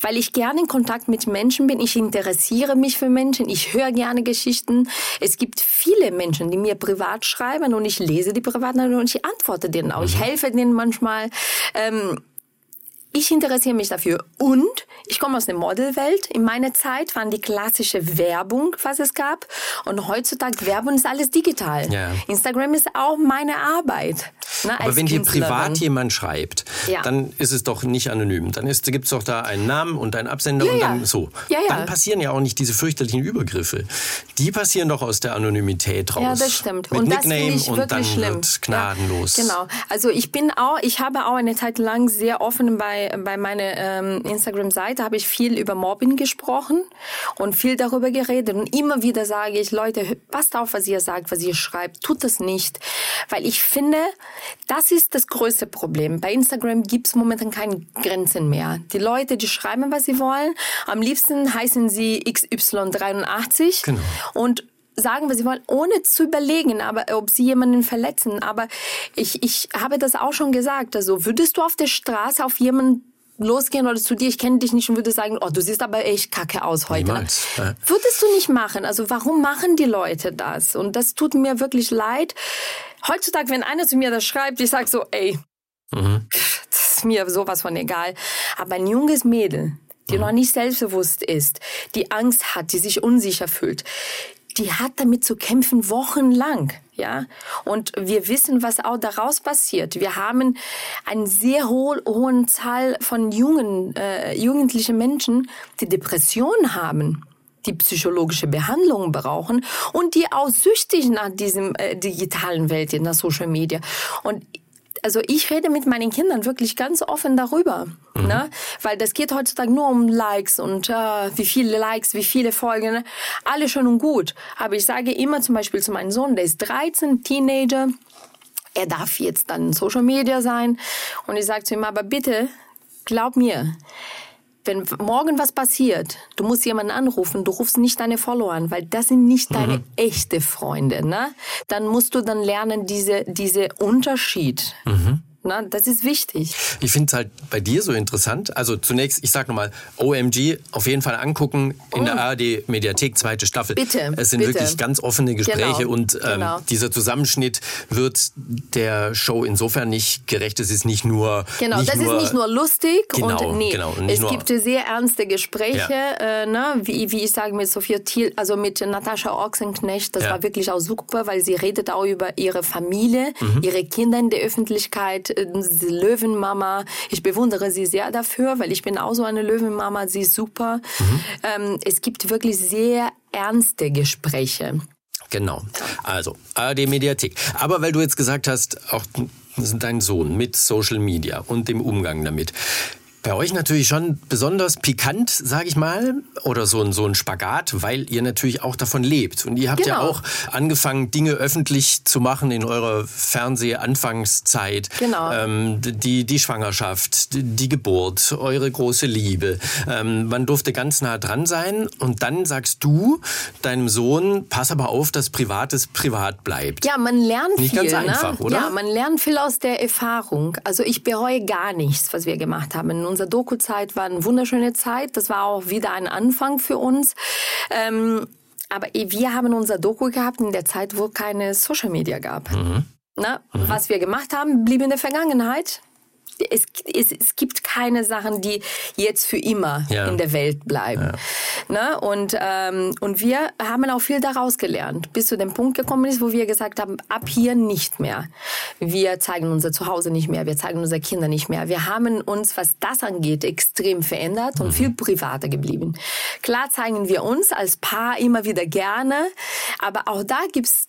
weil ich gerne in Kontakt mit Menschen bin. Ich interessiere mich für Menschen. Ich höre gerne Geschichten. Es gibt viele Menschen, die mir privat schreiben und ich lese die Privatnachrichten und ich antworte denen auch. Ich helfe denen manchmal. Ähm, ich interessiere mich dafür und ich komme aus der Modelwelt. In meiner Zeit waren die klassische Werbung, was es gab. Und heutzutage Werbung ist alles digital. Ja. Instagram ist auch meine Arbeit. Ne, Aber wenn dir privat jemand schreibt, Ja. dann ist es doch nicht anonym. Dann ist, gibt's doch da einen Namen und einen Absender Ja, und dann so. Dann passieren ja auch nicht diese fürchterlichen Übergriffe. Die passieren doch aus der Anonymität raus. Ja, das stimmt. Mit und das Nickname ich und dann schlimm. wird gnadenlos. Genau. Also ich bin auch, ich habe auch eine Zeit lang sehr offen bei bei meiner ähm, Instagram-Seite habe ich viel über Mobbing gesprochen und viel darüber geredet und immer wieder sage ich Leute, passt auf, was ihr sagt, was ihr schreibt, tut das nicht, weil ich finde, das ist das größte Problem. Bei Instagram gibt's momentan keine Grenzen mehr. Die Leute, die schreiben, was sie wollen. Am liebsten heißen sie XY83 Genau. und sagen, was sie wollen, ohne zu überlegen, aber ob sie jemanden verletzen. Aber ich, ich habe das auch schon gesagt. Also würdest du auf der Straße auf jemanden losgehen oder zu dir, ich kenne dich nicht und würde sagen, oh, du siehst aber echt kacke aus heute. Niemals. Würdest du nicht machen. Also warum machen die Leute das? Und das tut mir wirklich leid. Heutzutage, wenn einer zu mir das schreibt, ich sag so, ey, das ist mir sowas von egal. Aber ein junges Mädel, die noch nicht selbstbewusst ist, die Angst hat, die sich unsicher fühlt, die hat damit zu kämpfen wochenlang, ja. Und wir wissen, was auch daraus passiert. Wir haben eine sehr hohe, hohe Zahl von jungen, äh, jugendlichen Menschen, die Depressionen haben die psychologische Behandlung brauchen und die auch süchtig nach diesem äh, digitalen Welt, in der Social Media. Und also ich rede mit meinen Kindern wirklich ganz offen darüber, ne? weil das geht heutzutage nur um Likes und äh, wie viele Likes, wie viele Folgen, ne? alles schön und gut. Aber ich sage immer zum Beispiel zu meinem Sohn, der ist 13, Teenager, er darf jetzt dann Social Media sein und ich sage zu ihm, aber bitte, glaub mir, wenn morgen was passiert, du musst jemanden anrufen, du rufst nicht deine Follower an, weil das sind nicht deine echte Freunde, ne? Dann musst du dann lernen, diese, diese Unterschied, Na, das ist wichtig. Ich finde es halt bei dir so interessant. Also zunächst, ich sag nochmal, OMG auf jeden Fall angucken in Oh. der ARD Mediathek, zweite Staffel. Bitte, Es sind bitte. wirklich ganz offene Gespräche Genau, und ähm, genau. dieser Zusammenschnitt wird der Show insofern nicht gerecht. Es ist nicht nur Genau, nicht das nur, ist nicht nur lustig Genau, und nee, genau, und es nur- gibt sehr ernste Gespräche, äh, ne, wie, wie ich sage mit Sophia Thiel, also mit Natascha Ochsenknecht, das Ja. war wirklich auch super, weil sie redet auch über ihre Familie, Mhm. ihre Kinder in der Öffentlichkeit, äh, diese Löwenmama. Ich bewundere sie sehr dafür, weil ich bin auch so eine Löwenmama, sie ist super. Mhm. Ähm, es gibt wirklich sehr ernste Gespräche. Genau. Also, ARD Mediathek. Aber weil du jetzt gesagt hast, auch dein Sohn mit Social Media und dem Umgang damit. Bei euch natürlich schon besonders pikant, sage ich mal, oder so ein, so ein Spagat, weil ihr natürlich auch davon lebt. Und ihr habt ja Genau. auch angefangen, Dinge öffentlich zu machen in eurer Fernsehanfangszeit. Genau. Ähm, die, die Schwangerschaft, die, Geburt, eure große Liebe. Ähm, man durfte ganz nah dran sein. Und dann sagst du deinem Sohn, pass aber auf, dass Privates privat bleibt. Ja, man lernt Nicht viel. ganz einfach, ne? oder? Ja, man lernt viel aus der Erfahrung. Also ich bereue gar nichts, was wir gemacht haben. In unserer Doku-Zeit war eine wunderschöne Zeit. Das war auch wieder ein Anfang für uns. Ähm, aber wir haben unser Doku gehabt in der Zeit, wo keine Social Media gab. Mhm. Na, Was wir gemacht haben, blieb in der Vergangenheit. Es, es, es gibt keine Sachen, die jetzt für immer Ja. in der Welt bleiben. Ne? Und, ähm, und wir haben auch viel daraus gelernt, bis zu dem Punkt gekommen ist, wo wir gesagt haben, ab hier nicht mehr. Wir zeigen unser Zuhause nicht mehr, wir zeigen unsere Kinder nicht mehr. Wir haben uns, was das angeht, extrem verändert und viel privater geblieben. Klar zeigen wir uns als Paar immer wieder gerne, aber auch da gibt's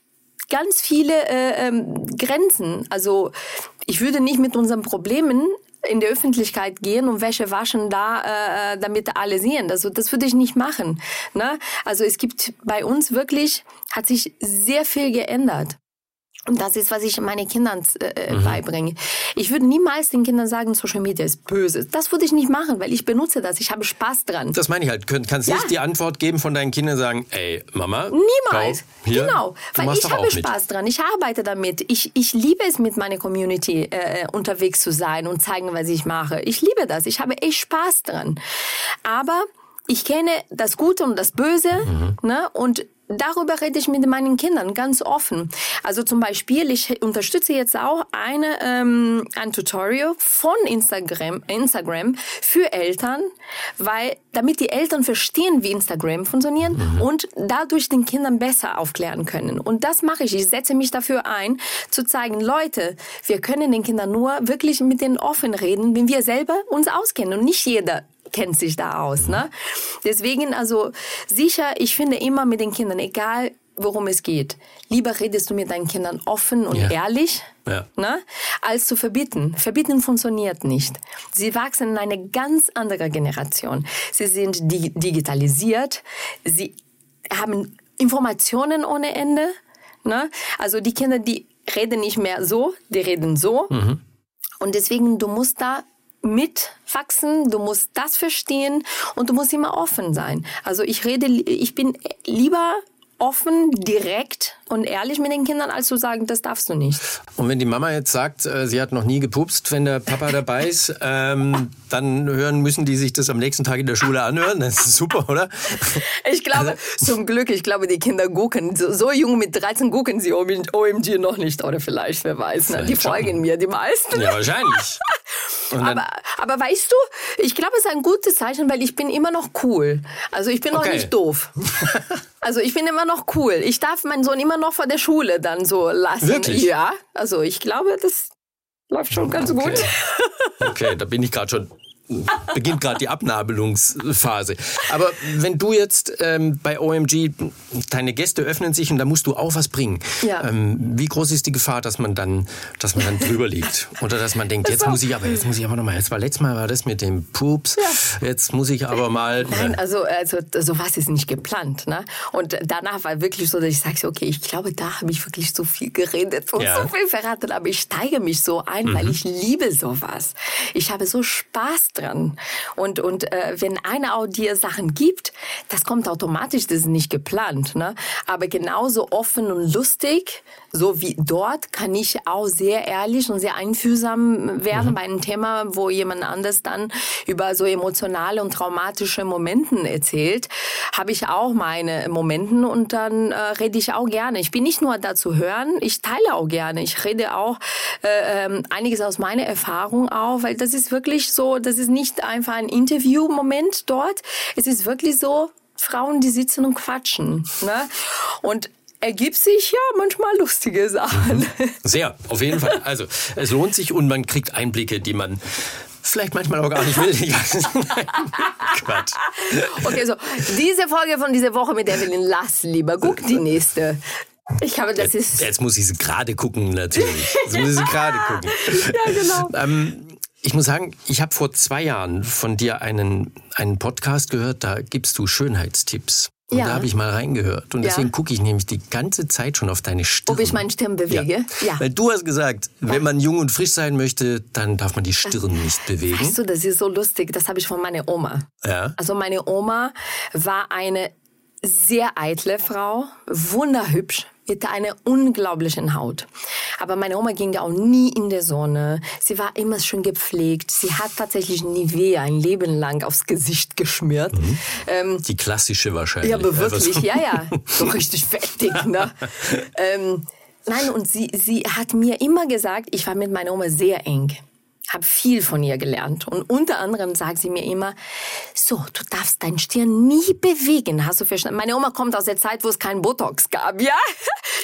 ganz viele äh, ähm, Grenzen. Also ich würde nicht mit unseren Problemen in die Öffentlichkeit gehen und Wäsche waschen da, äh, damit alle sehen. Also das würde ich nicht machen. Ne? Also es gibt bei uns wirklich, hat sich sehr viel geändert. Und das ist, was ich meinen Kindern äh, Mhm. beibringe. Ich würde niemals den Kindern sagen, Social Media ist böse. Das würde ich nicht machen, weil ich benutze das. Ich habe Spaß dran. Das meine ich halt. Könnt- Kannst Ja. nicht die Antwort geben von deinen Kindern sagen, ey, Mama. Niemals. schau, hier, genau. du Weil ich habe auch mit. Spaß dran. Ich arbeite damit. Ich, ich liebe es, mit meiner Community äh, unterwegs zu sein und zeigen, was ich mache. Ich liebe das. Ich habe echt Spaß dran. Aber ich kenne das Gute und das Böse. Mhm. Ne? Und Darüber rede ich mit meinen Kindern ganz offen. Also zum Beispiel, ich unterstütze jetzt auch eine, ähm, ein Tutorial von Instagram, Instagram für Eltern, weil damit die Eltern verstehen, wie Instagram funktioniert und dadurch den Kindern besser aufklären können. Und das mache ich. Ich setze mich dafür ein, zu zeigen, Leute, wir können den Kindern nur wirklich mit denen offen reden, wenn wir selber uns auskennen und nicht jeder kennt sich da aus. Ne? Deswegen, also sicher, ich finde immer mit den Kindern, egal worum es geht, lieber redest du mit deinen Kindern offen und Ja. ehrlich, Ja. ne, als zu verbieten. Verbieten funktioniert nicht. Sie wachsen in eine ganz andere Generation. Sie sind di digitalisiert, sie haben Informationen ohne Ende. Ne? Also die Kinder, die reden nicht mehr so, die reden so. Und deswegen, du musst da mitwachsen, du musst das verstehen und du musst immer offen sein. Also ich rede, ich bin lieber offen, direkt und ehrlich mit den Kindern, als zu sagen, das darfst du nicht. Und wenn die Mama jetzt sagt, äh, sie hat noch nie gepupst, wenn der Papa dabei ist, ähm, dann hören müssen die sich das am nächsten Tag in der Schule anhören. Das ist super, oder? Ich glaube, zum Glück, ich glaube, die Kinder gucken. So, so jung mit 13 gucken sie OMG noch nicht. Oder vielleicht, wer weiß. Ne? Die folgen mir, die meisten. Ja, wahrscheinlich. Aber, aber weißt du, ich glaube, es ist ein gutes Zeichen, weil ich bin immer noch cool. Also ich bin noch Okay. nicht doof. Also ich bin immer noch cool. Ich darf meinen Sohn immer noch vor der Schule dann so lassen. Wirklich? Ja, also ich glaube, das läuft schon ganz gut. okay, da bin ich gerade schon beginnt gerade die Abnabelungsphase. Aber wenn du jetzt ähm, bei OMG, deine Gäste öffnen sich und da musst du auch was bringen. Ja. Ähm, wie groß ist die Gefahr, dass man dann, dass man dann drüber liegt? Oder dass man denkt, jetzt muss ich aber, jetzt muss ich aber nochmal, jetzt war letztes Mal war das mit dem Pups, jetzt muss ich aber mal. Nein, also, also sowas ist nicht geplant. Ne? Und danach war wirklich so, dass ich sage, okay, ich glaube, da habe ich wirklich so viel geredet und Ja. so viel verraten, aber ich steige mich so ein, weil ich liebe sowas. Ich habe so Spaß dran. Und, und äh, wenn einer auch dir Sachen gibt, das kommt automatisch, das ist nicht geplant. Ne? Aber genauso offen und lustig, so wie dort, kann ich auch sehr ehrlich und sehr einfühlsam werden bei einem Thema, wo jemand anders dann über so emotionale und traumatische Momenten erzählt, habe ich auch meine Momenten und dann äh, rede ich auch gerne. Ich bin nicht nur da zu hören, ich teile auch gerne. Ich rede auch äh, ähm, einiges aus meiner Erfahrung auch, weil das ist wirklich so, das ist nicht einfach ein Interview-Moment dort. Es ist wirklich so, Frauen, die sitzen und quatschen. Ne? Und ergibt sich ja manchmal lustige Sachen. Sehr, auf jeden Fall. Also es lohnt sich und man kriegt Einblicke, die man vielleicht manchmal auch gar nicht will. Quatsch. Okay, so diese Folge von dieser Woche mit Evelyn, lass lieber. Guck die nächste. Ich habe, das ist. Jetzt muss ich sie gerade gucken, natürlich. Jetzt muss ich sie gerade gucken. Ja, genau. Ähm, ich muss sagen, ich habe vor zwei Jahren von dir einen, einen Podcast gehört, da gibst du Schönheitstipps. Und Ja. da habe ich mal reingehört. Und Ja. deswegen gucke ich nämlich die ganze Zeit schon auf deine Stirn. Ob ich meine Stirn bewege? Ja. Weil du hast gesagt, wenn man jung und frisch sein möchte, dann darf man die Stirn nicht bewegen. Weißt du, das ist so lustig. Das habe ich von meiner Oma. Ja. Also meine Oma war eine sehr eitle Frau, wunderhübsch, mit einer unglaublichen Haut. Aber meine Oma ging auch nie in der Sonne. Sie war immer schön gepflegt. Sie hat tatsächlich Nivea ein Leben lang aufs Gesicht geschmiert. Ähm, Die klassische wahrscheinlich. ja, aber Einfach wirklich, ja, ja. So richtig fettig, ne? ähm, nein, und sie, sie hat mir immer gesagt, ich war mit meiner Oma sehr eng. Habe viel von ihr gelernt. Und unter anderem sagt sie mir immer, so, du darfst dein Stirn nie bewegen. Hast du verstanden? Meine Oma kommt aus der Zeit, wo es keinen Botox gab, ja?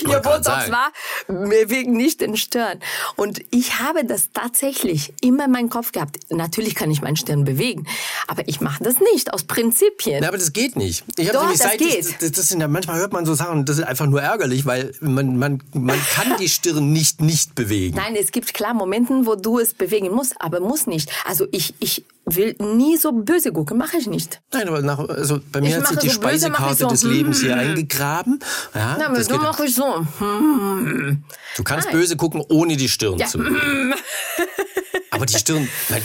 Ihr Botox sagen. war, bewegen nicht den Stirn. Und ich habe das tatsächlich immer in meinem Kopf gehabt. Natürlich kann ich meinen Stirn bewegen, aber ich mache das nicht aus Prinzipien. Ja, aber das geht nicht. Ich hab Doch, nämlich das seit ich- geht. Das, das sind manchmal hört man so Sachen, das ist einfach nur ärgerlich, weil man, man, man kann die Stirn nicht nicht bewegen. Nein, es gibt klar Momente, wo du es bewegen musst, aber muss nicht. Also ich, ich will nie so böse gucken, mache ich nicht. Nein, aber nach, also bei mir Ich hat sich mache die so mache Speisekarte so, des Lebens hier mm. eingegraben. Ja, Na, das du geht- machst ich so. Hm. du kannst Nein. böse gucken, ohne die Stirn Ja. zu bewegen. Aber die Stirn, nein,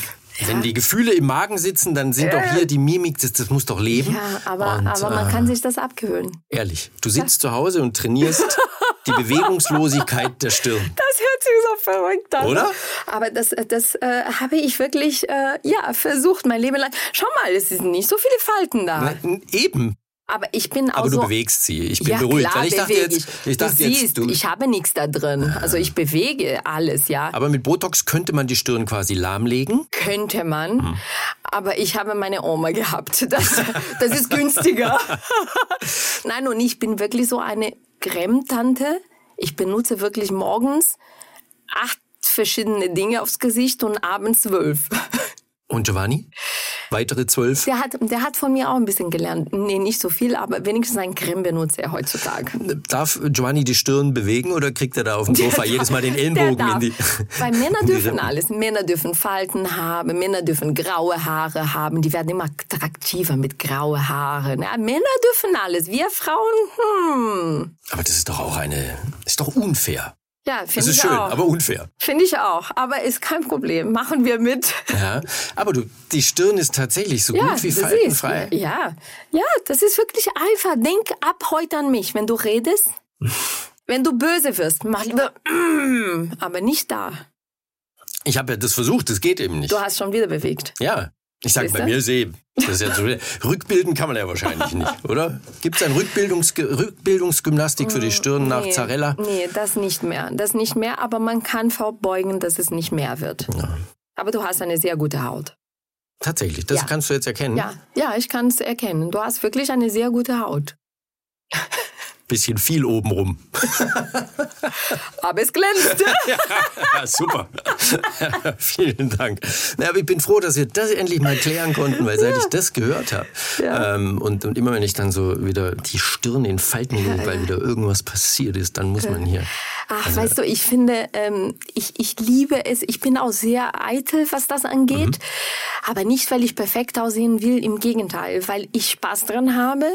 wenn die Gefühle im Magen sitzen, dann sind doch hier die Mimik, das, das muss doch leben. Ja, aber, Und, aber man äh, kann sich das abgewöhnen. Ehrlich, du sitzt zu Hause und trainierst die Bewegungslosigkeit der Stirn. Das so verrückt an. Oder? Aber das, das äh, habe ich wirklich äh, ja, versucht, mein Leben lang. Schau mal, es sind nicht so viele Falten da. Na, Eben. Aber ich bin auch Aber so... du bewegst sie. Ich bin ja, beruhigt. Klar, weil ich dachte jetzt, ich. dachte du jetzt, siehst, du, ich habe nichts da drin. Also ich bewege alles, ja. aber mit Botox könnte man die Stirn quasi lahmlegen. Könnte man, Mhm. aber ich habe meine Oma gehabt. Das, das ist günstiger. Nein, und ich bin wirklich so eine Creme-Tante. Ich benutze wirklich morgens acht verschiedene Dinge aufs Gesicht und abends zwölf. Und Giovanni? Weitere zwölf? Der hat, der hat von mir auch ein bisschen gelernt. Nee, nicht so viel, aber wenigstens ein Creme benutzt er heutzutage. Darf Giovanni die Stirn bewegen oder kriegt er da auf dem Sofa jedes Mal den Der Ellenbogen in die... Weil Männer dürfen alles. Männer dürfen Falten haben, Männer dürfen graue Haare haben. Die werden immer attraktiver mit graue Haare. Ja, Männer dürfen alles. Wir Frauen, hm. Aber das ist doch auch eine... ist doch unfair. Ja, Das finde ist ich schön, auch. aber unfair. Finde ich auch. Aber ist kein Problem. Machen wir mit. Ja, aber du, die Stirn ist tatsächlich so gut wie faltenfrei. siehst. Ja, ja, das ist wirklich einfach. Denk ab heute an mich, wenn du redest. Wenn du böse wirst, mach lieber, mm, aber nicht da. Ich habe ja das versucht, das geht eben nicht. Du hast schon wieder bewegt. Ja, ich sag, bei mir ist. Das ist ja so, rückbilden kann man ja wahrscheinlich nicht, oder? Gibt es ein Rückbildungs Rückbildungsgymnastik für die Stirn nach nee, Zarella? Nee, das nicht mehr. Das nicht mehr, aber man kann vorbeugen, dass es nicht mehr wird. Aber du hast eine sehr gute Haut. Tatsächlich, das Ja. kannst du jetzt erkennen. Ja, ja, ich kann es erkennen. Du hast wirklich eine sehr gute Haut. Bisschen viel obenrum. Aber es glänzt. Ja, super. Vielen Dank. Na, aber ich bin froh, dass wir das endlich mal klären konnten, weil seit ich das gehört habe Ja. ähm, und, und immer wenn ich dann so wieder die Stirn in Falten lege, weil wieder irgendwas passiert ist, dann muss man hier. Ach, weißt du, ich finde, ähm, ich, ich liebe es. Ich bin auch sehr eitel, was das angeht. Aber nicht, weil ich perfekt aussehen will, im Gegenteil, weil ich Spaß dran habe,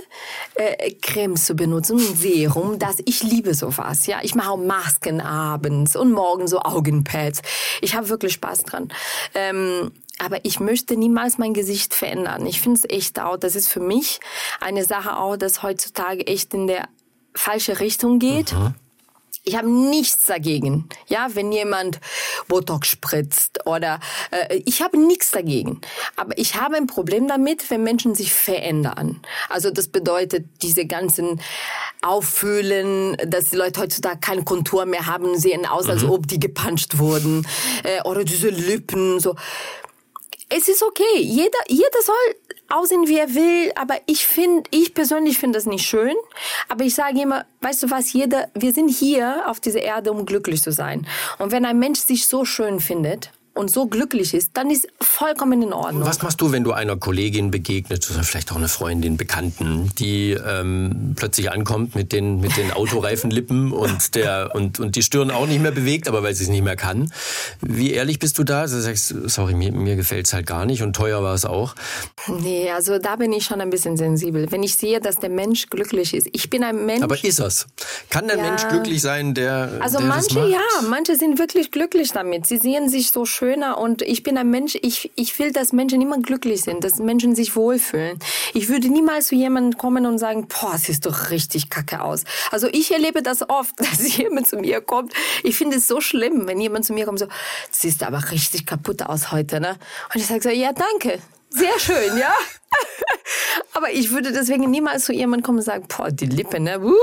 äh, Cremes zu benutzen Serum. Das, ich liebe sowas. Ja, ich mache auch Masken abends und morgen so Augenpads. Ich habe wirklich Spaß dran. Ähm, aber ich möchte niemals mein Gesicht verändern. Ich finde es echt auch, das ist für mich eine Sache auch, dass heutzutage echt in der falsche Richtung geht. Mhm. Ich habe nichts dagegen, ja, wenn jemand Botox spritzt oder äh, ich habe nichts dagegen. Aber ich habe ein Problem damit, wenn Menschen sich verändern. Also das bedeutet diese ganzen Auffüllen, dass die Leute heutzutage keine Kontur mehr haben, sehen aus, als mhm. ob die gepuncht wurden äh, oder diese Lippen so es ist okay. Jeder, jeder soll aussehen, wie er will. Aber ich finde, ich persönlich finde das nicht schön. Aber ich sage immer, weißt du was, jeder, wir sind hier auf dieser Erde, um glücklich zu sein. Und wenn ein Mensch sich so schön findet, und so glücklich ist, dann ist vollkommen in Ordnung. Was machst du, wenn du einer Kollegin begegnet, oder vielleicht auch eine Freundin, Bekannten, die ähm, plötzlich ankommt mit den, mit den Autoreifenlippen und, der, und, und die Stirn auch nicht mehr bewegt, aber weil sie es nicht mehr kann? Wie ehrlich bist du da? Also sagst, sorry, mir, mir gefällt es halt gar nicht und teuer war es auch. Nee, also da bin ich schon ein bisschen sensibel. Wenn ich sehe, dass der Mensch glücklich ist. Ich bin ein Mensch. Aber ist es? Kann der ja. Mensch glücklich sein, der. Also der manche ja, manche sind wirklich glücklich damit. Sie sehen sich so schön schöner und ich bin ein Mensch, ich, ich will, dass Menschen immer glücklich sind, dass Menschen sich wohlfühlen. Ich würde niemals zu jemandem kommen und sagen, boah, siehst doch richtig kacke aus. Also ich erlebe das oft, dass jemand zu mir kommt. Ich finde es so schlimm, wenn jemand zu mir kommt so, siehst aber richtig kaputt aus heute, ne? Und ich sage so, ja, danke. Sehr schön, ja. Aber ich würde deswegen niemals zu jemandem kommen und sagen, boah, die Lippe, ne? Uh,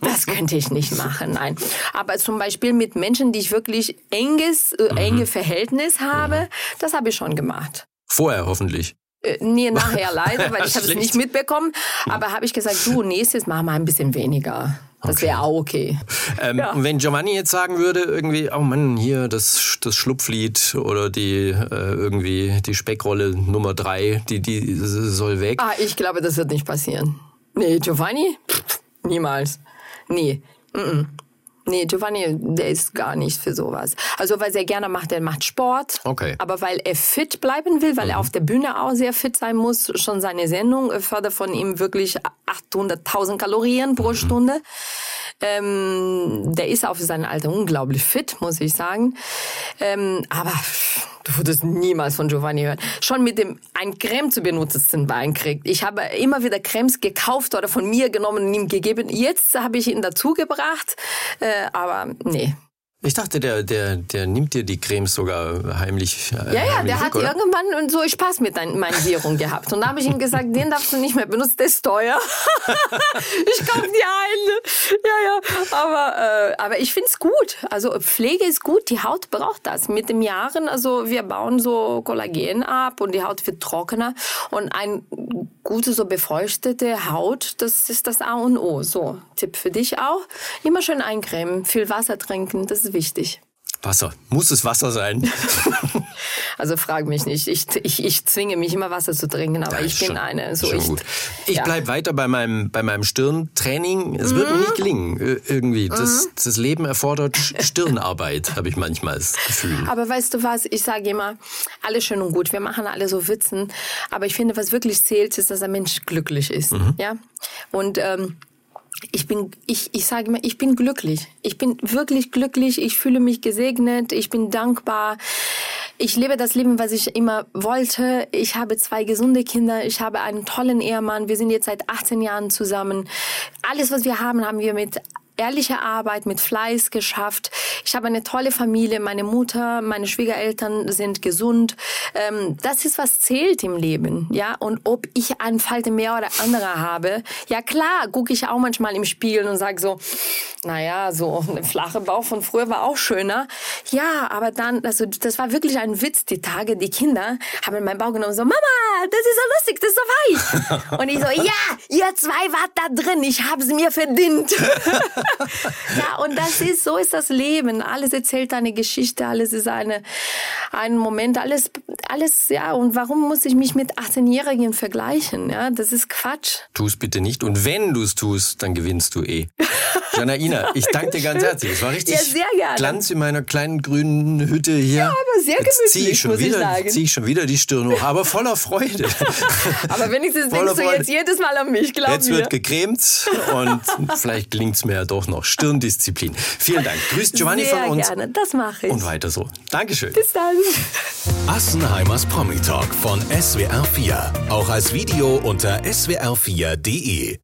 das könnte ich nicht machen, nein. Aber zum Beispiel mit Menschen, die ich wirklich enges, äh, mhm. enge Verhältnis habe, mhm. das habe ich schon gemacht. Vorher hoffentlich. Äh, nee, nachher leider, weil ich habe es nicht mitbekommen. Aber habe ich gesagt, du, nächstes Mal mal ein bisschen weniger. Das okay. wäre auch okay. Ähm, ja. Wenn Giovanni jetzt sagen würde, irgendwie, oh Mann, hier das, das Schlupflied oder die äh, irgendwie die Speckrolle Nummer drei, die, die soll weg. Ah, ich glaube, das wird nicht passieren. Nee, Giovanni? Pff, niemals. Nee. Mm -mm. Nee, Giovanni, der ist gar nicht für sowas. Also, was er gerne macht, er macht Sport. Okay. Aber weil er fit bleiben will, weil mhm. er auf der Bühne auch sehr fit sein muss, schon seine Sendung fördert von ihm wirklich 800.000 Kalorien pro mhm. Ähm, der ist auf sein Alter unglaublich fit, muss ich sagen. Ähm, aber du würdest niemals von Giovanni hören. Schon mit dem ein Creme zu benutzen Bein kriegt. Ich habe immer wieder Cremes gekauft oder von mir genommen und ihm gegeben. Jetzt habe ich ihn dazu gebracht, äh, aber nee. Ich dachte, der, der, der nimmt dir die Cremes sogar heimlich. Äh, ja, ja, heimlich der hat oder? irgendwann so Spaß mit meinen Serum gehabt. Und da habe ich ihm gesagt, den darfst du nicht mehr benutzen, der ist teuer. ich kaufe dir einen. Ja, ja. Aber, äh, aber ich finde es gut. Also Pflege ist gut, die Haut braucht das. Mit den Jahren, also wir bauen so Kollagen ab und die Haut wird trockener. Und ein gute, so befeuchtete Haut, das ist das A und O. So, Tipp für dich auch. Immer schön eincremen, viel Wasser trinken, das ist wichtig. Wasser. Muss es Wasser sein? also frag mich nicht. Ich, ich, ich zwinge mich immer Wasser zu trinken, aber ich bin schon, eine. So ich, gut. Ich ja. bleib weiter bei meinem, bei meinem Stirntraining. Es mhm. wird mir nicht gelingen, irgendwie. Das, mhm. das Leben erfordert Stirnarbeit, habe ich manchmal das Gefühl. Aber weißt du was? Ich sage immer, alles schön und gut. Wir machen alle so Witzen. Aber ich finde, was wirklich zählt, ist, dass ein Mensch glücklich ist. Mhm. Ja? Und ähm, ich bin, ich, ich sage immer, ich bin glücklich. Ich bin wirklich glücklich. Ich fühle mich gesegnet. Ich bin dankbar. Ich lebe das Leben, was ich immer wollte. Ich habe zwei gesunde Kinder. Ich habe einen tollen Ehemann. Wir sind jetzt seit 18 Jahren zusammen. Alles, was wir haben, haben wir mit ehrliche Arbeit, mit Fleiß geschafft. Ich habe eine tolle Familie. Meine Mutter, meine Schwiegereltern sind gesund. Ähm, das ist, was zählt im Leben. Ja, und ob ich eine Falte mehr oder andere habe, ja klar, gucke ich auch manchmal im Spiegel und sage so, naja, so ein flache Bauch von früher war auch schöner. Ja, aber dann, also das war wirklich ein Witz, die Tage. Die Kinder haben meinen Bauch genommen so, Mama, das ist so lustig, das ist so weich. und ich so, ja, ihr zwei wart da drin, ich habe es mir verdient. ja, und das ist, so ist das Leben. Alles erzählt eine Geschichte, alles ist eine, ein Moment, alles, alles, ja, und warum muss ich mich mit 18-Jährigen vergleichen? Ja, das ist Quatsch. Tu es bitte nicht. Und wenn du es tust, dann gewinnst du eh. Janaina, ich danke dir ganz herzlich. Es war richtig Ja, sehr gerne. Glanz in meiner kleinen grünen Hütte hier. Ja, aber sehr Jetzt zieh gemütlich, ich schon muss ich wieder, sagen. zieh ich schon wieder die Stirn hoch, aber voller Freude. Aber wenigstens Voller denkst du Freude. jetzt jedes Mal an mich, glaub Jetzt mir. wird gecremt und vielleicht gelingt's mir ja doch noch. Stirndisziplin. Vielen Dank. Grüßt Giovanni Sehr von uns. gerne, das mache ich. Und weiter so. Dankeschön. Bis dann. Assenheimers Promi Talk von SWR4. Auch als Video unter swr4.de.